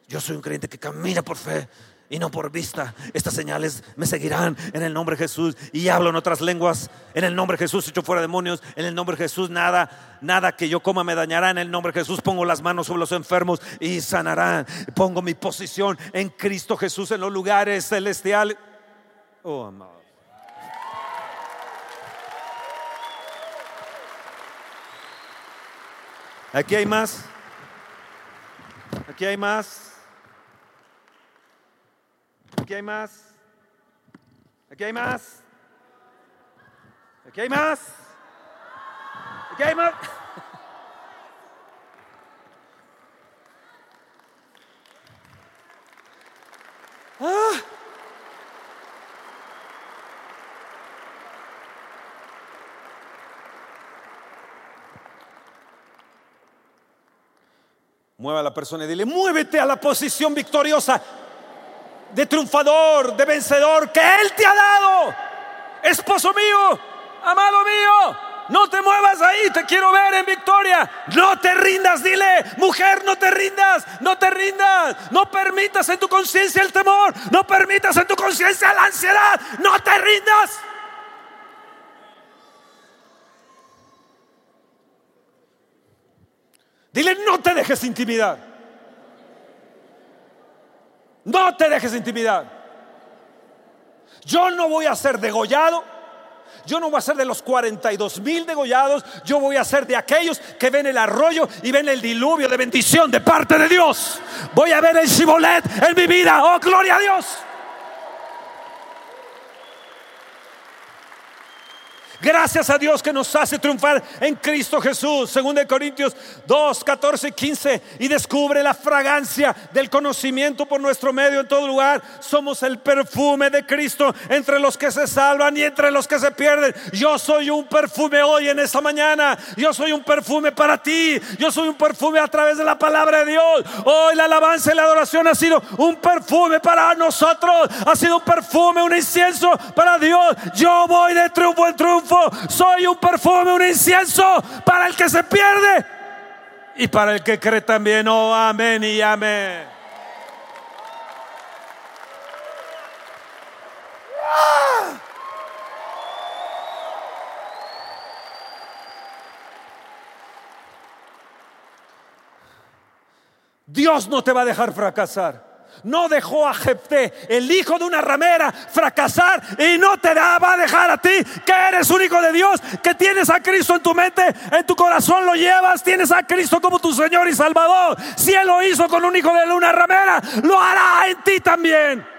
Yo soy un creyente que camina por fe y no por vista. Estas señales me seguirán en el nombre de Jesús y hablo en otras lenguas. En el nombre de Jesús echo fuera demonios. En el nombre de Jesús nada, nada que yo coma me dañará. En el nombre de Jesús pongo las manos sobre los enfermos y sanarán. Pongo mi posición en Cristo Jesús en los lugares celestiales. Oh, amado. Aquí hay más. Aquí hay más. Aquí hay más. Aquí hay más. Aquí hay más. Aquí hay más. Ah. Mueva a la persona y dile, muévete a la posición victoriosa de triunfador, de vencedor que Él te ha dado. Esposo mío, amado mío, no te muevas ahí, te quiero ver en victoria. No te rindas, dile, mujer, no te rindas, no te rindas. No permitas en tu conciencia el temor, no permitas en tu conciencia la ansiedad, no te rindas. Dile, no te dejes intimidar. No te dejes intimidar. Yo no voy a ser degollado. Yo no voy a ser de los 42 mil degollados. Yo voy a ser de aquellos que ven el arroyo y ven el diluvio de bendición de parte de Dios. Voy a ver el Shibolet en mi vida. Oh, gloria a Dios. Gracias a Dios que nos hace triunfar en Cristo Jesús. Según Corintios 2, 14 y 15. Y descubre la fragancia del conocimiento por nuestro medio en todo lugar. Somos el perfume de Cristo entre los que se salvan y entre los que se pierden. Yo soy un perfume hoy en esta mañana. Yo soy un perfume para ti. Yo soy un perfume a través de la palabra de Dios. Hoy la alabanza y la adoración ha sido un perfume para nosotros. Ha sido un perfume, un incienso para Dios. Yo voy de triunfo en triunfo soy un perfume, un incienso para el que se pierde y para el que cree también. Oh, amén y amén. Dios no te va a dejar fracasar no dejó a Jefté, el hijo de una ramera, fracasar y no te va a dejar a ti, que eres único de Dios, que tienes a Cristo en tu mente, en tu corazón lo llevas, tienes a Cristo como tu Señor y Salvador. Si Él lo hizo con un hijo de una ramera, lo hará en ti también.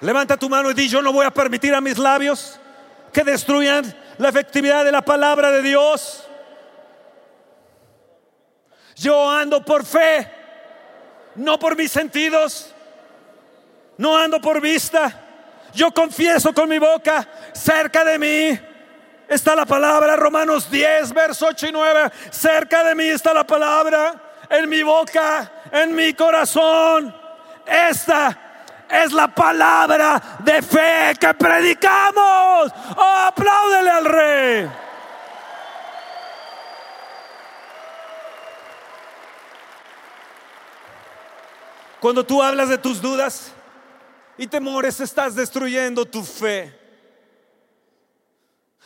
Levanta tu mano y di, yo no voy a permitir a mis labios que destruyan la efectividad de la palabra de Dios. Yo ando por fe, no por mis sentidos, no ando por vista. Yo confieso con mi boca, cerca de mí está la palabra, Romanos 10, verso 8 y 9, cerca de mí está la palabra, en mi boca, en mi corazón. Esta es la palabra de fe que predicamos. Oh, apláudele al rey. Cuando tú hablas de tus dudas y temores, estás destruyendo tu fe.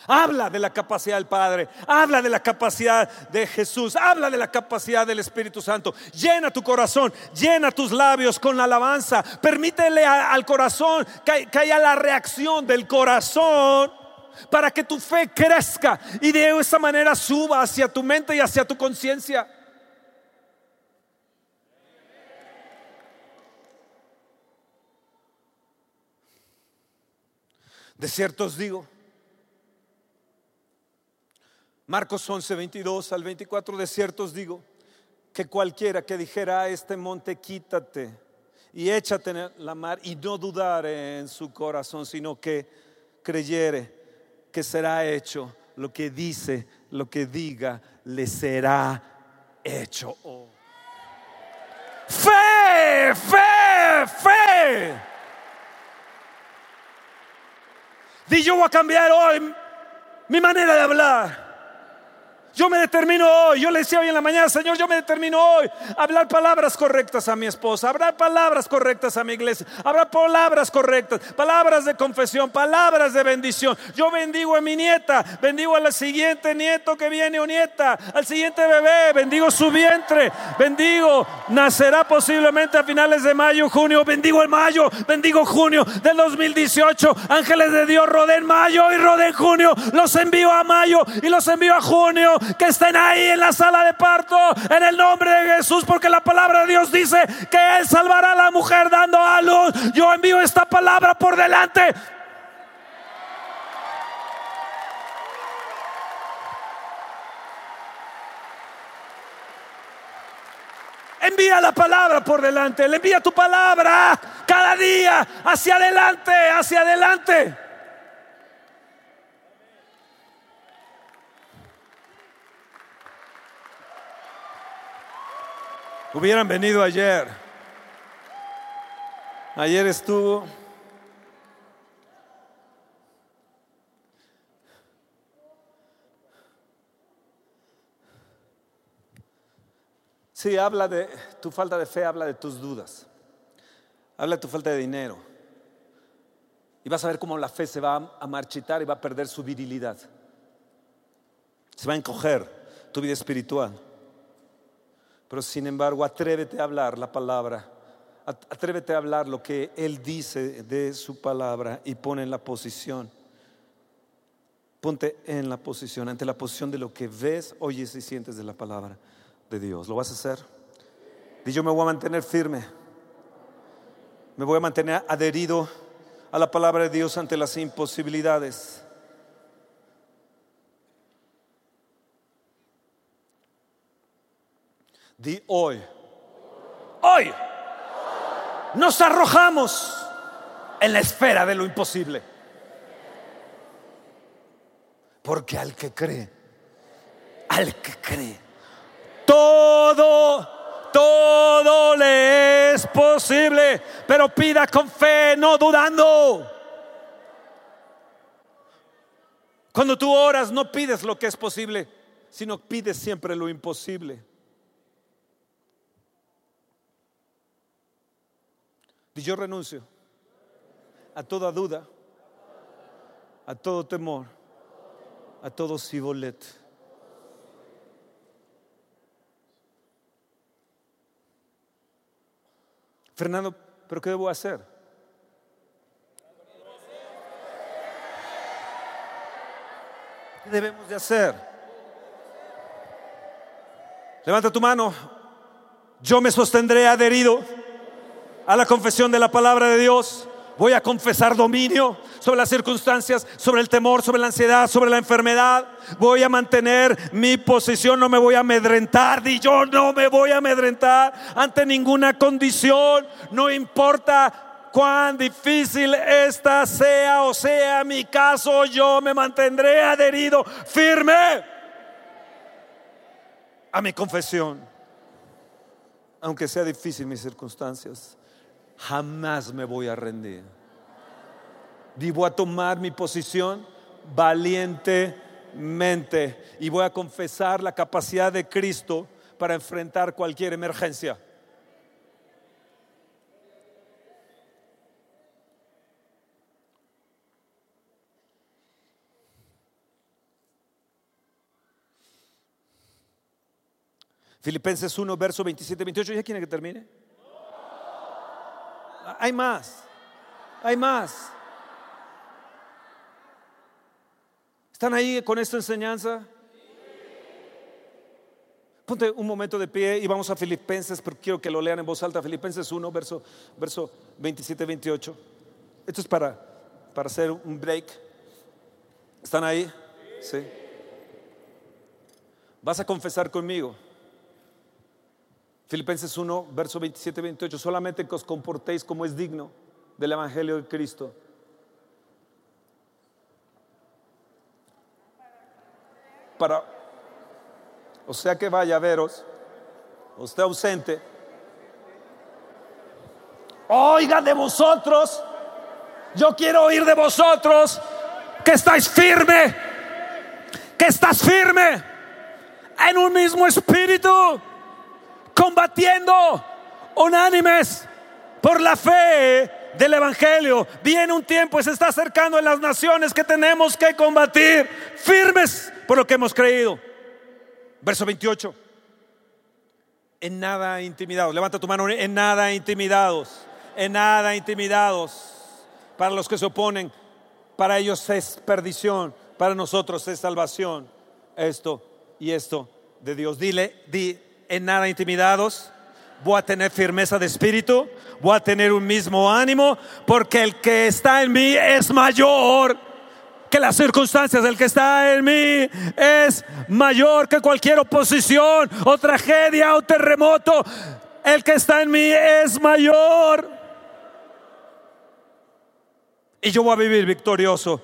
Habla de la capacidad del Padre, habla de la capacidad de Jesús, habla de la capacidad del Espíritu Santo. Llena tu corazón, llena tus labios con la alabanza. Permítele al corazón que, que haya la reacción del corazón para que tu fe crezca y de esa manera suba hacia tu mente y hacia tu conciencia. De cierto os digo Marcos 11, 22 al 24, de ciertos digo que cualquiera que dijera a este monte, quítate y échate en la mar y no dudare en su corazón, sino que creyere que será hecho lo que dice, lo que diga, le será hecho. Fe, fe, fe. Di yo voy a cambiar hoy mi manera de hablar. Yo me determino hoy, yo le decía hoy en la mañana, Señor, yo me determino hoy hablar palabras correctas a mi esposa, hablar palabras correctas a mi iglesia, hablar palabras correctas, palabras de confesión, palabras de bendición. Yo bendigo a mi nieta, bendigo al siguiente nieto que viene o nieta, al siguiente bebé, bendigo su vientre, bendigo, nacerá posiblemente a finales de mayo, junio, bendigo el mayo, bendigo junio del 2018. Ángeles de Dios, rodeen mayo y rodeen junio, los envío a mayo y los envío a junio que estén ahí en la sala de parto en el nombre de Jesús, porque la palabra de Dios dice que Él salvará a la mujer dando a luz. Yo envío esta palabra por delante. Envía la palabra por delante, le envía tu palabra cada día hacia adelante, hacia adelante. Hubieran venido ayer. Ayer estuvo Sí, habla de tu falta de fe, habla de tus dudas. Habla de tu falta de dinero. Y vas a ver cómo la fe se va a marchitar y va a perder su virilidad. Se va a encoger tu vida espiritual. Pero sin embargo, atrévete a hablar la palabra. Atrévete a hablar lo que Él dice de su palabra y pone en la posición. Ponte en la posición, ante la posición de lo que ves, oyes y sientes de la palabra de Dios. ¿Lo vas a hacer? Y yo me voy a mantener firme. Me voy a mantener adherido a la palabra de Dios ante las imposibilidades. Hoy. Hoy nos arrojamos en la esfera de lo imposible. Porque al que cree, al que cree, todo, todo le es posible, pero pida con fe, no dudando. Cuando tú oras, no pides lo que es posible, sino pides siempre lo imposible. Yo renuncio a toda duda, a todo temor, a todo cibolet. Fernando, ¿pero qué debo hacer? ¿Qué debemos de hacer? Levanta tu mano. Yo me sostendré adherido a la confesión de la palabra de Dios. Voy a confesar dominio sobre las circunstancias, sobre el temor, sobre la ansiedad, sobre la enfermedad. Voy a mantener mi posición, no me voy a amedrentar. Y yo no me voy a amedrentar ante ninguna condición. No importa cuán difícil esta sea o sea mi caso, yo me mantendré adherido firme a mi confesión. Aunque sea difícil mis circunstancias jamás me voy a rendir. Digo a tomar mi posición valientemente y voy a confesar la capacidad de Cristo para enfrentar cualquier emergencia. Filipenses 1, verso 27, 28. ¿Ya quiere que termine? Hay más. Hay más. ¿Están ahí con esta enseñanza? Ponte un momento de pie y vamos a Filipenses, pero quiero que lo lean en voz alta. Filipenses 1, verso, verso 27, 28. Esto es para, para hacer un break. ¿Están ahí? Sí. Vas a confesar conmigo. Filipenses 1, verso 27, 28, solamente que os comportéis como es digno del Evangelio de Cristo. Para, o sea que vaya a veros, usted ausente, oiga de vosotros, yo quiero oír de vosotros que estáis firme, que estás firme en un mismo espíritu combatiendo unánimes por la fe del Evangelio. Viene un tiempo y se está acercando en las naciones que tenemos que combatir firmes por lo que hemos creído. Verso 28. En nada intimidados. Levanta tu mano. En nada intimidados. En nada intimidados. Para los que se oponen, para ellos es perdición. Para nosotros es salvación. Esto y esto de Dios. Dile, di, en nada intimidados, voy a tener firmeza de espíritu, voy a tener un mismo ánimo, porque el que está en mí es mayor que las circunstancias, el que está en mí es mayor que cualquier oposición o tragedia o terremoto, el que está en mí es mayor. Y yo voy a vivir victorioso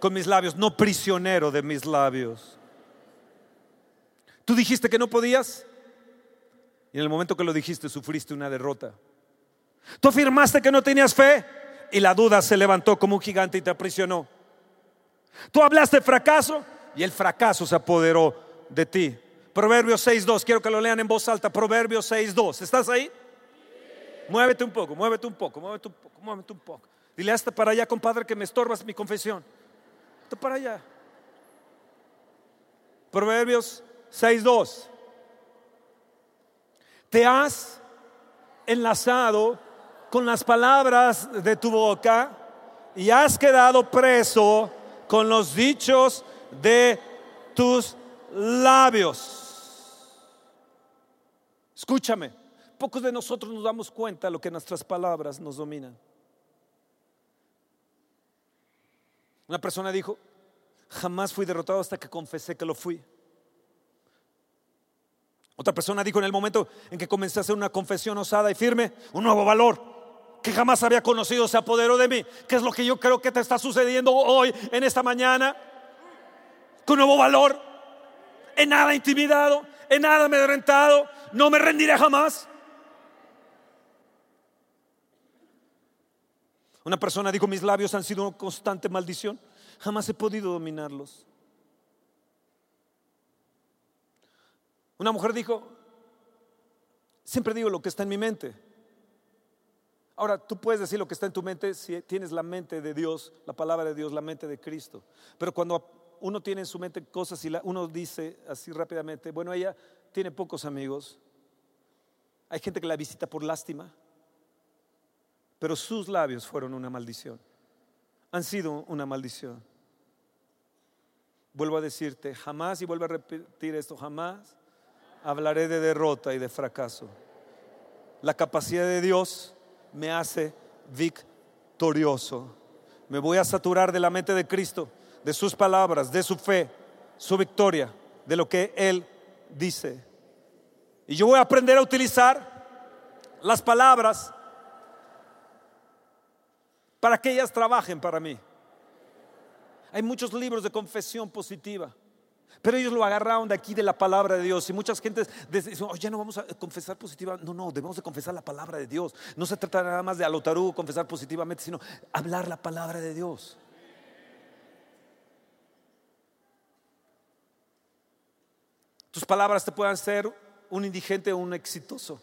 con mis labios, no prisionero de mis labios. Dijiste que no podías y en el momento que lo dijiste sufriste una derrota. Tú afirmaste que no tenías fe y la duda se levantó como un gigante y te aprisionó. Tú hablaste fracaso y el fracaso se apoderó de ti. Proverbios 6.2, quiero que lo lean en voz alta. Proverbios 6.2, ¿estás ahí? Muévete un poco, muévete un poco, muévete un poco, muévete un poco. Dile hasta para allá, compadre, que me estorbas mi confesión. Hasta para allá. Proverbios 6.2. Te has enlazado con las palabras de tu boca y has quedado preso con los dichos de tus labios. Escúchame, pocos de nosotros nos damos cuenta de lo que nuestras palabras nos dominan. Una persona dijo, jamás fui derrotado hasta que confesé que lo fui. Otra persona dijo en el momento en que comencé a hacer una confesión osada y firme, un nuevo valor que jamás había conocido se apoderó de mí. ¿Qué es lo que yo creo que te está sucediendo hoy, en esta mañana? Con nuevo valor, en nada intimidado, en nada amedrentado, no me rendiré jamás. Una persona dijo, mis labios han sido una constante maldición, jamás he podido dominarlos. Una mujer dijo, siempre digo lo que está en mi mente. Ahora, tú puedes decir lo que está en tu mente si tienes la mente de Dios, la palabra de Dios, la mente de Cristo. Pero cuando uno tiene en su mente cosas y uno dice así rápidamente, bueno, ella tiene pocos amigos, hay gente que la visita por lástima, pero sus labios fueron una maldición, han sido una maldición. Vuelvo a decirte, jamás, y vuelvo a repetir esto, jamás hablaré de derrota y de fracaso. La capacidad de Dios me hace victorioso. Me voy a saturar de la mente de Cristo, de sus palabras, de su fe, su victoria, de lo que Él dice. Y yo voy a aprender a utilizar las palabras para que ellas trabajen para mí. Hay muchos libros de confesión positiva. Pero ellos lo agarraron de aquí de la palabra de Dios. Y muchas gentes dicen, oh, ya no vamos a confesar positiva. No, no, debemos de confesar la palabra de Dios. No se trata nada más de alotarú, confesar positivamente, sino hablar la palabra de Dios. Tus palabras te puedan ser un indigente o un exitoso.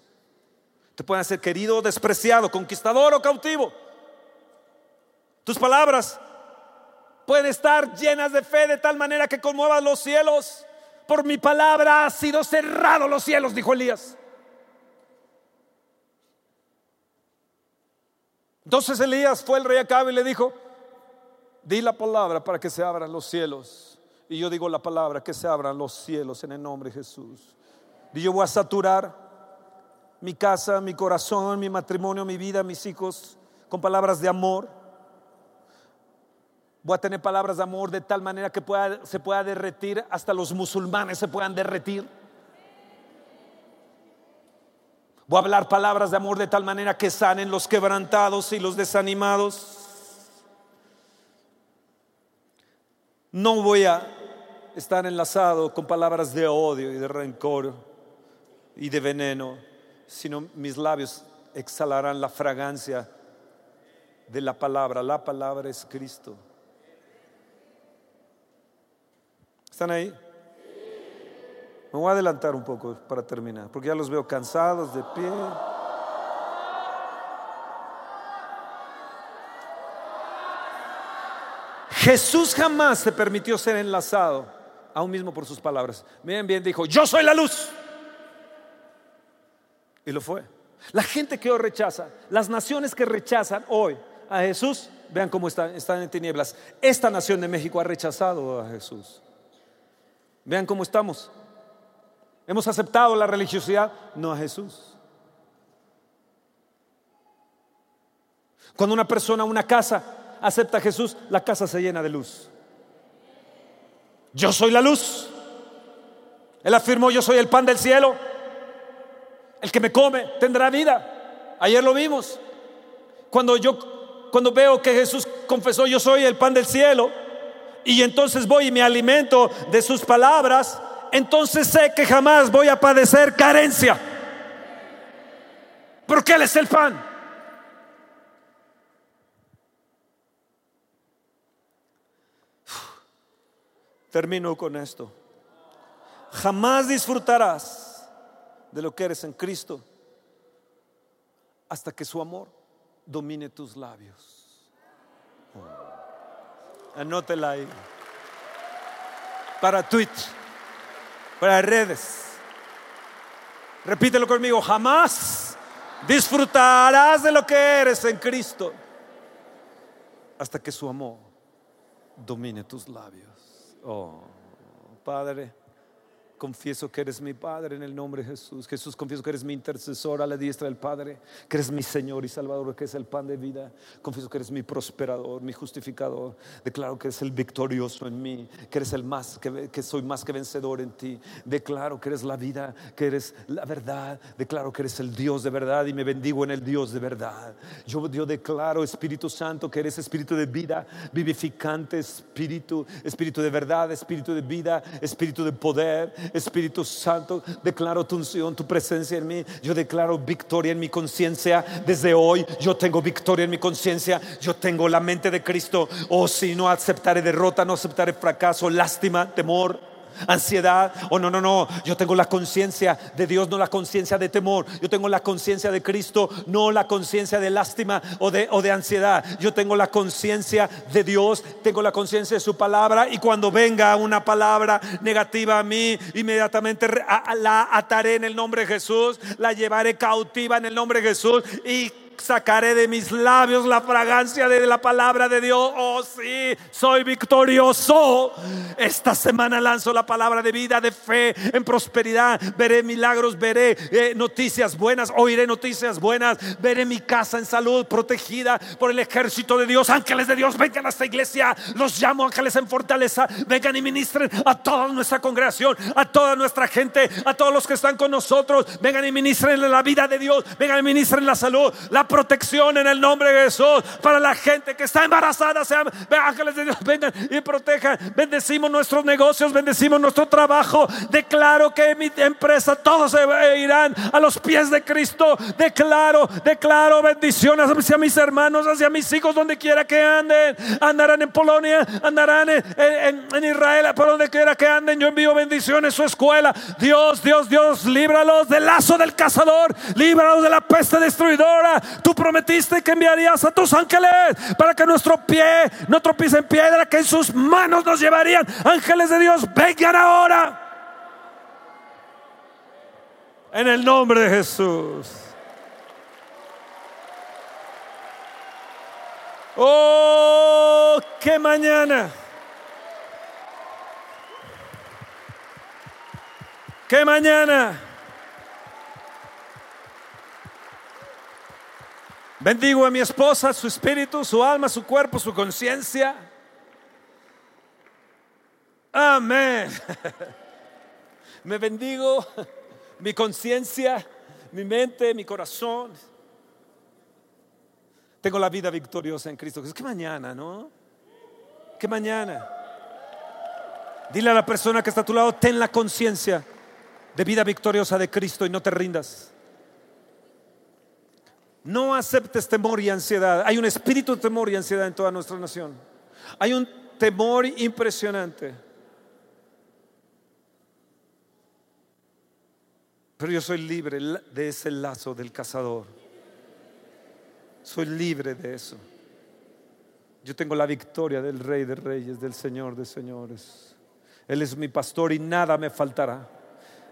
Te pueden ser querido o despreciado, conquistador o cautivo. Tus palabras pueden estar llenas de fe de tal manera que conmuevan los cielos. Por mi palabra ha sido cerrado los cielos, dijo Elías. Entonces Elías fue el rey Acabe y le dijo, di la palabra para que se abran los cielos. Y yo digo la palabra, que se abran los cielos en el nombre de Jesús. Y yo voy a saturar mi casa, mi corazón, mi matrimonio, mi vida, mis hijos, con palabras de amor Voy a tener palabras de amor de tal manera que se pueda derretir, hasta los musulmanes se puedan derretir. Voy a hablar palabras de amor de tal manera que sanen los quebrantados y los desanimados. No voy a estar enlazado con palabras de odio y de rencor y de veneno, sino mis labios exhalarán la fragancia de la palabra. La palabra es Cristo. ¿Están ahí? Me voy a adelantar un poco para terminar, porque ya los veo cansados, de pie. Jesús jamás se permitió ser enlazado, aún mismo por sus palabras. Miren bien, dijo, yo soy la luz. Y lo fue. La gente que hoy rechaza, las naciones que rechazan hoy a Jesús, vean cómo están, están en tinieblas. Esta nación de México ha rechazado a Jesús. Vean cómo estamos. Hemos aceptado la religiosidad, no a Jesús. Cuando una persona, una casa, acepta a Jesús, la casa se llena de luz. Yo soy la luz. Él afirmó, yo soy el pan del cielo. El que me come tendrá vida. Ayer lo vimos. Cuando yo, cuando veo que Jesús confesó, yo soy el pan del cielo, y entonces voy y me alimento de sus palabras, entonces sé que jamás voy a padecer carencia. Porque Él es el pan. Termino con esto. Jamás disfrutarás de lo que eres en Cristo hasta que su amor domine tus labios. Anótela ahí. Para Twitch, para redes. Repítelo conmigo, jamás disfrutarás de lo que eres en Cristo hasta que su amor domine tus labios. Oh, Padre, Confieso que eres mi Padre en el nombre de Jesús. Jesús, confieso que eres mi intercesor a la diestra del Padre, que eres mi Señor y Salvador, que es el pan de vida. Confieso que eres mi prosperador, mi justificador. Declaro que eres el victorioso en mí, que eres el más, que, soy más que vencedor en ti. Declaro que eres la vida, que eres la verdad. Declaro que eres el Dios de verdad y me bendigo en el Dios de verdad. Yo, yo declaro, Espíritu Santo, que eres espíritu de vida, vivificante, espíritu, espíritu de verdad, espíritu de vida, espíritu de poder Espíritu Santo, declaro tu unción, tu presencia en mí. Yo declaro victoria en mi conciencia. Desde hoy yo tengo victoria en mi conciencia. Yo tengo la mente de Cristo. Oh, si no aceptaré derrota, no aceptaré fracaso, lástima, temor ansiedad. Oh, no, no, no. Yo tengo la conciencia de Dios, no la conciencia de temor. Yo tengo la conciencia de Cristo, no la conciencia de lástima o de, o de ansiedad. Yo tengo la conciencia de Dios, tengo la conciencia de su palabra. Y cuando venga una palabra negativa a mí, inmediatamente la ataré en el nombre de Jesús, la llevaré cautiva en el nombre de Jesús y sacaré de mis labios la fragancia de la palabra de Dios. Oh, sí, soy victorioso. Esta semana lanzo la palabra de vida, de fe, en prosperidad. Veré milagros, veré eh, noticias buenas, oiré noticias buenas. Veré mi casa en salud, protegida por el ejército de Dios. Ángeles de Dios, vengan a esta iglesia. Los llamo ángeles en fortaleza. Vengan y ministren a toda nuestra congregación, a toda nuestra gente, a todos los que están con nosotros. Vengan y ministren la vida de Dios. Vengan y ministren la salud, la protección en el nombre de Jesús para la gente que está embarazada. Sean ángeles de Dios, vengan y protejan. Bendecimos nuestros negocios, bendecimos nuestro trabajo. Declaro que mi empresa todos se irán a los pies de Cristo. Declaro, declaro bendiciones hacia mis hermanos, hacia mis hijos, donde quiera que anden. Andarán en Polonia, andarán en, en Israel, por donde quiera que anden. Yo envío bendiciones a su escuela. Dios, Dios, Dios, líbralos del lazo del cazador, líbralos de la peste destruidora. Tú prometiste que enviarías a tus ángeles para que nuestro pie no tropiece en piedra, que en sus manos nos llevarían. Ángeles de Dios, vengan ahora. En el nombre de Jesús. Oh, qué mañana. Qué mañana. Bendigo a mi esposa, su espíritu, su alma, su cuerpo, su conciencia. Amén. Me bendigo mi conciencia, mi mente, mi corazón. Tengo la vida victoriosa en Cristo. Que mañana, ¿no? Que mañana. Dile a la persona que está a tu lado, ten la conciencia de vida victoriosa de Cristo y no te rindas. No aceptes temor y ansiedad. Hay un espíritu de temor y ansiedad en toda nuestra nación. Hay un temor impresionante. Pero yo soy libre de ese lazo del cazador. Soy libre de eso. Yo tengo la victoria del Rey de Reyes, del Señor de Señores. Él es mi pastor y nada me faltará.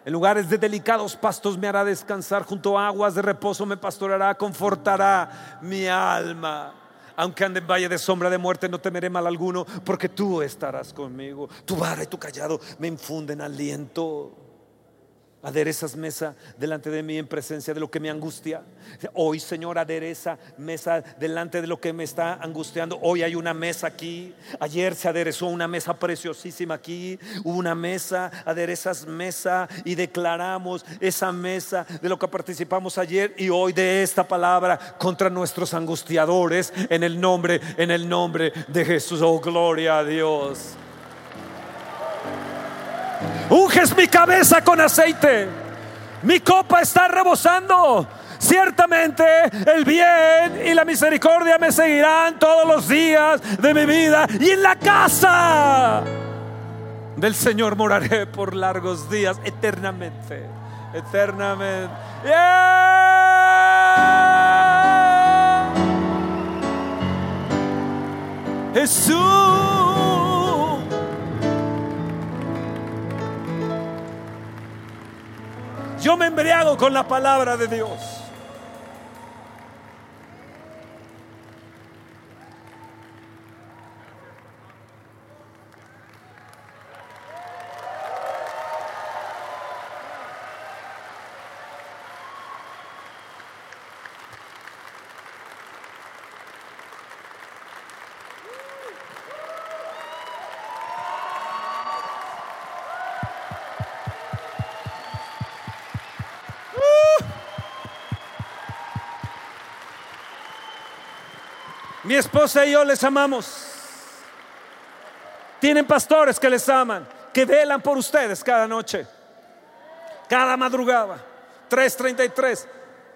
En lugares de delicados pastos me hará descansar, junto a aguas de reposo me pastoreará, confortará mi alma. Aunque ande en valle de sombra de muerte, no temeré mal alguno, porque tú estarás conmigo. Tu vara y tu callado me infunden aliento aderezas mesa delante de mí en presencia de lo que me angustia. Hoy, Señor, adereza mesa delante de lo que me está angustiando. Hoy hay una mesa aquí. Ayer se aderezó una mesa preciosísima aquí. Una mesa, aderezas mesa y declaramos esa mesa de lo que participamos ayer y hoy de esta palabra contra nuestros angustiadores en el nombre, en el nombre de Jesús. Oh, gloria a Dios. Unges mi cabeza con aceite. Mi copa está rebosando. Ciertamente el bien y la misericordia me seguirán todos los días de mi vida y en la casa del Señor moraré por largos días, eternamente, eternamente. Jesús. Yo me embriago con la palabra de Dios. Mi esposa y yo les amamos. Tienen pastores que les aman, que velan por ustedes cada noche, cada madrugada. 333.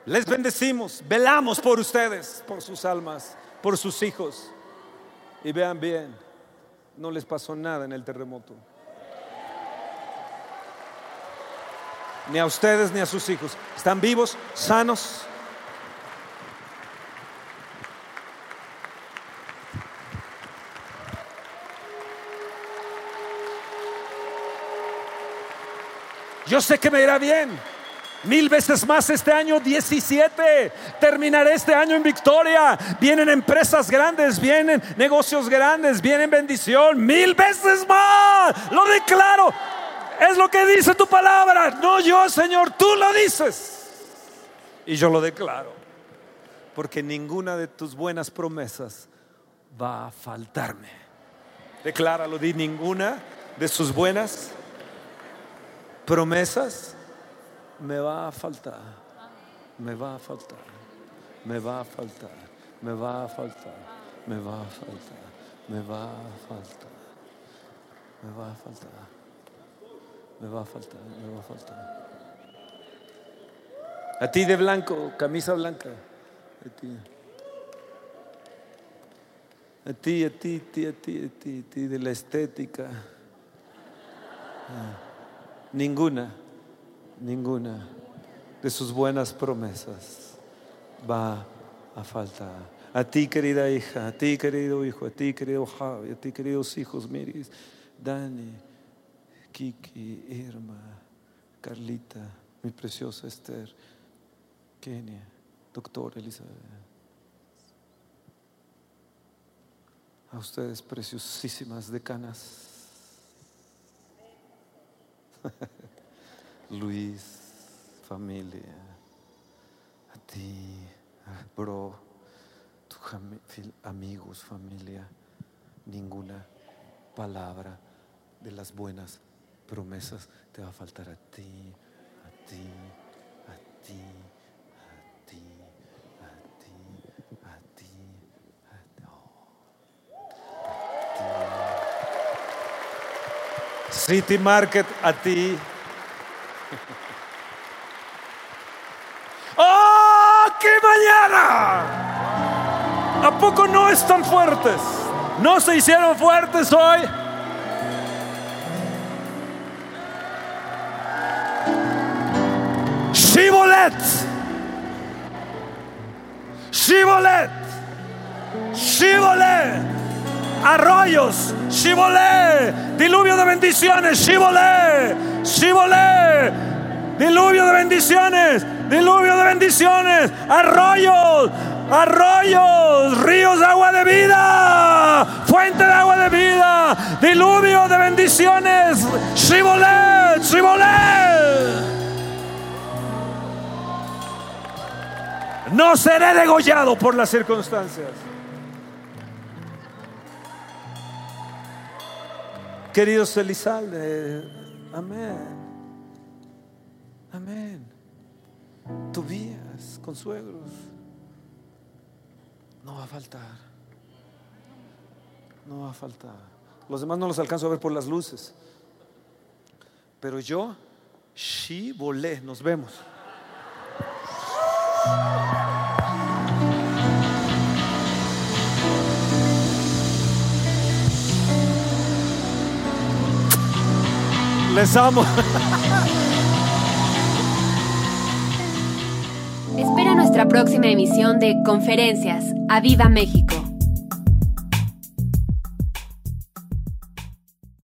Les bendecimos, velamos por ustedes, por sus almas, por sus hijos. Y vean bien, no les pasó nada en el terremoto. Ni a ustedes ni a sus hijos. Están vivos, sanos. Yo sé que me irá bien. Mil veces más este año 17. Terminaré este año en victoria. Vienen empresas grandes, vienen negocios grandes, vienen bendición. Mil veces más. Lo declaro. Es lo que dice tu palabra. No yo, Señor, tú lo dices. Y yo lo declaro. Porque ninguna de tus buenas promesas va a faltarme. Decláralo, di ninguna de sus buenas promesas me va a faltar, me va a faltar, me va a faltar, me va a faltar, me va a faltar, me va a faltar, me va a faltar, me va a faltar, me va a faltar. A ti de blanco, camisa blanca, a ti. A ti, a ti, a ti, a ti, a ti, de la estética. Ninguna ninguna de sus buenas promesas va a faltar. A ti, querida hija, a ti, querido hijo, a ti, querido Javi, a ti, queridos hijos, Miris, Dani, Kiki, Irma, Carlita, mi preciosa Esther, Kenia, doctor Elizabeth. A ustedes, preciosísimas decanas. Luis, familia, a ti, bro, tus amigos, familia, ninguna palabra de las buenas promesas te va a faltar a ti, a ti, a ti, City Market a ti. ¡Oh, qué mañana! ¿A poco no están fuertes? ¿No se hicieron fuertes hoy? Shibolet. Shibolet. Shibolet. Arroyos. Shibolet. Diluvio de bendiciones. Shibolet. Shibolet. Diluvio de bendiciones diluvio de bendiciones, arroyos, arroyos, ríos de agua de vida, fuente de agua de vida, diluvio de bendiciones, Shibolet, Shibolet. No seré degollado por las circunstancias. Queridos Elizalde, amén. Amén. Tobías, consuegros. No va a faltar. No va a faltar. Los demás no los alcanzo a ver por las luces. Pero yo, sí volé. Nos vemos. Les amo. Espera nuestra próxima emisión de Conferencias. ¡A Viva México!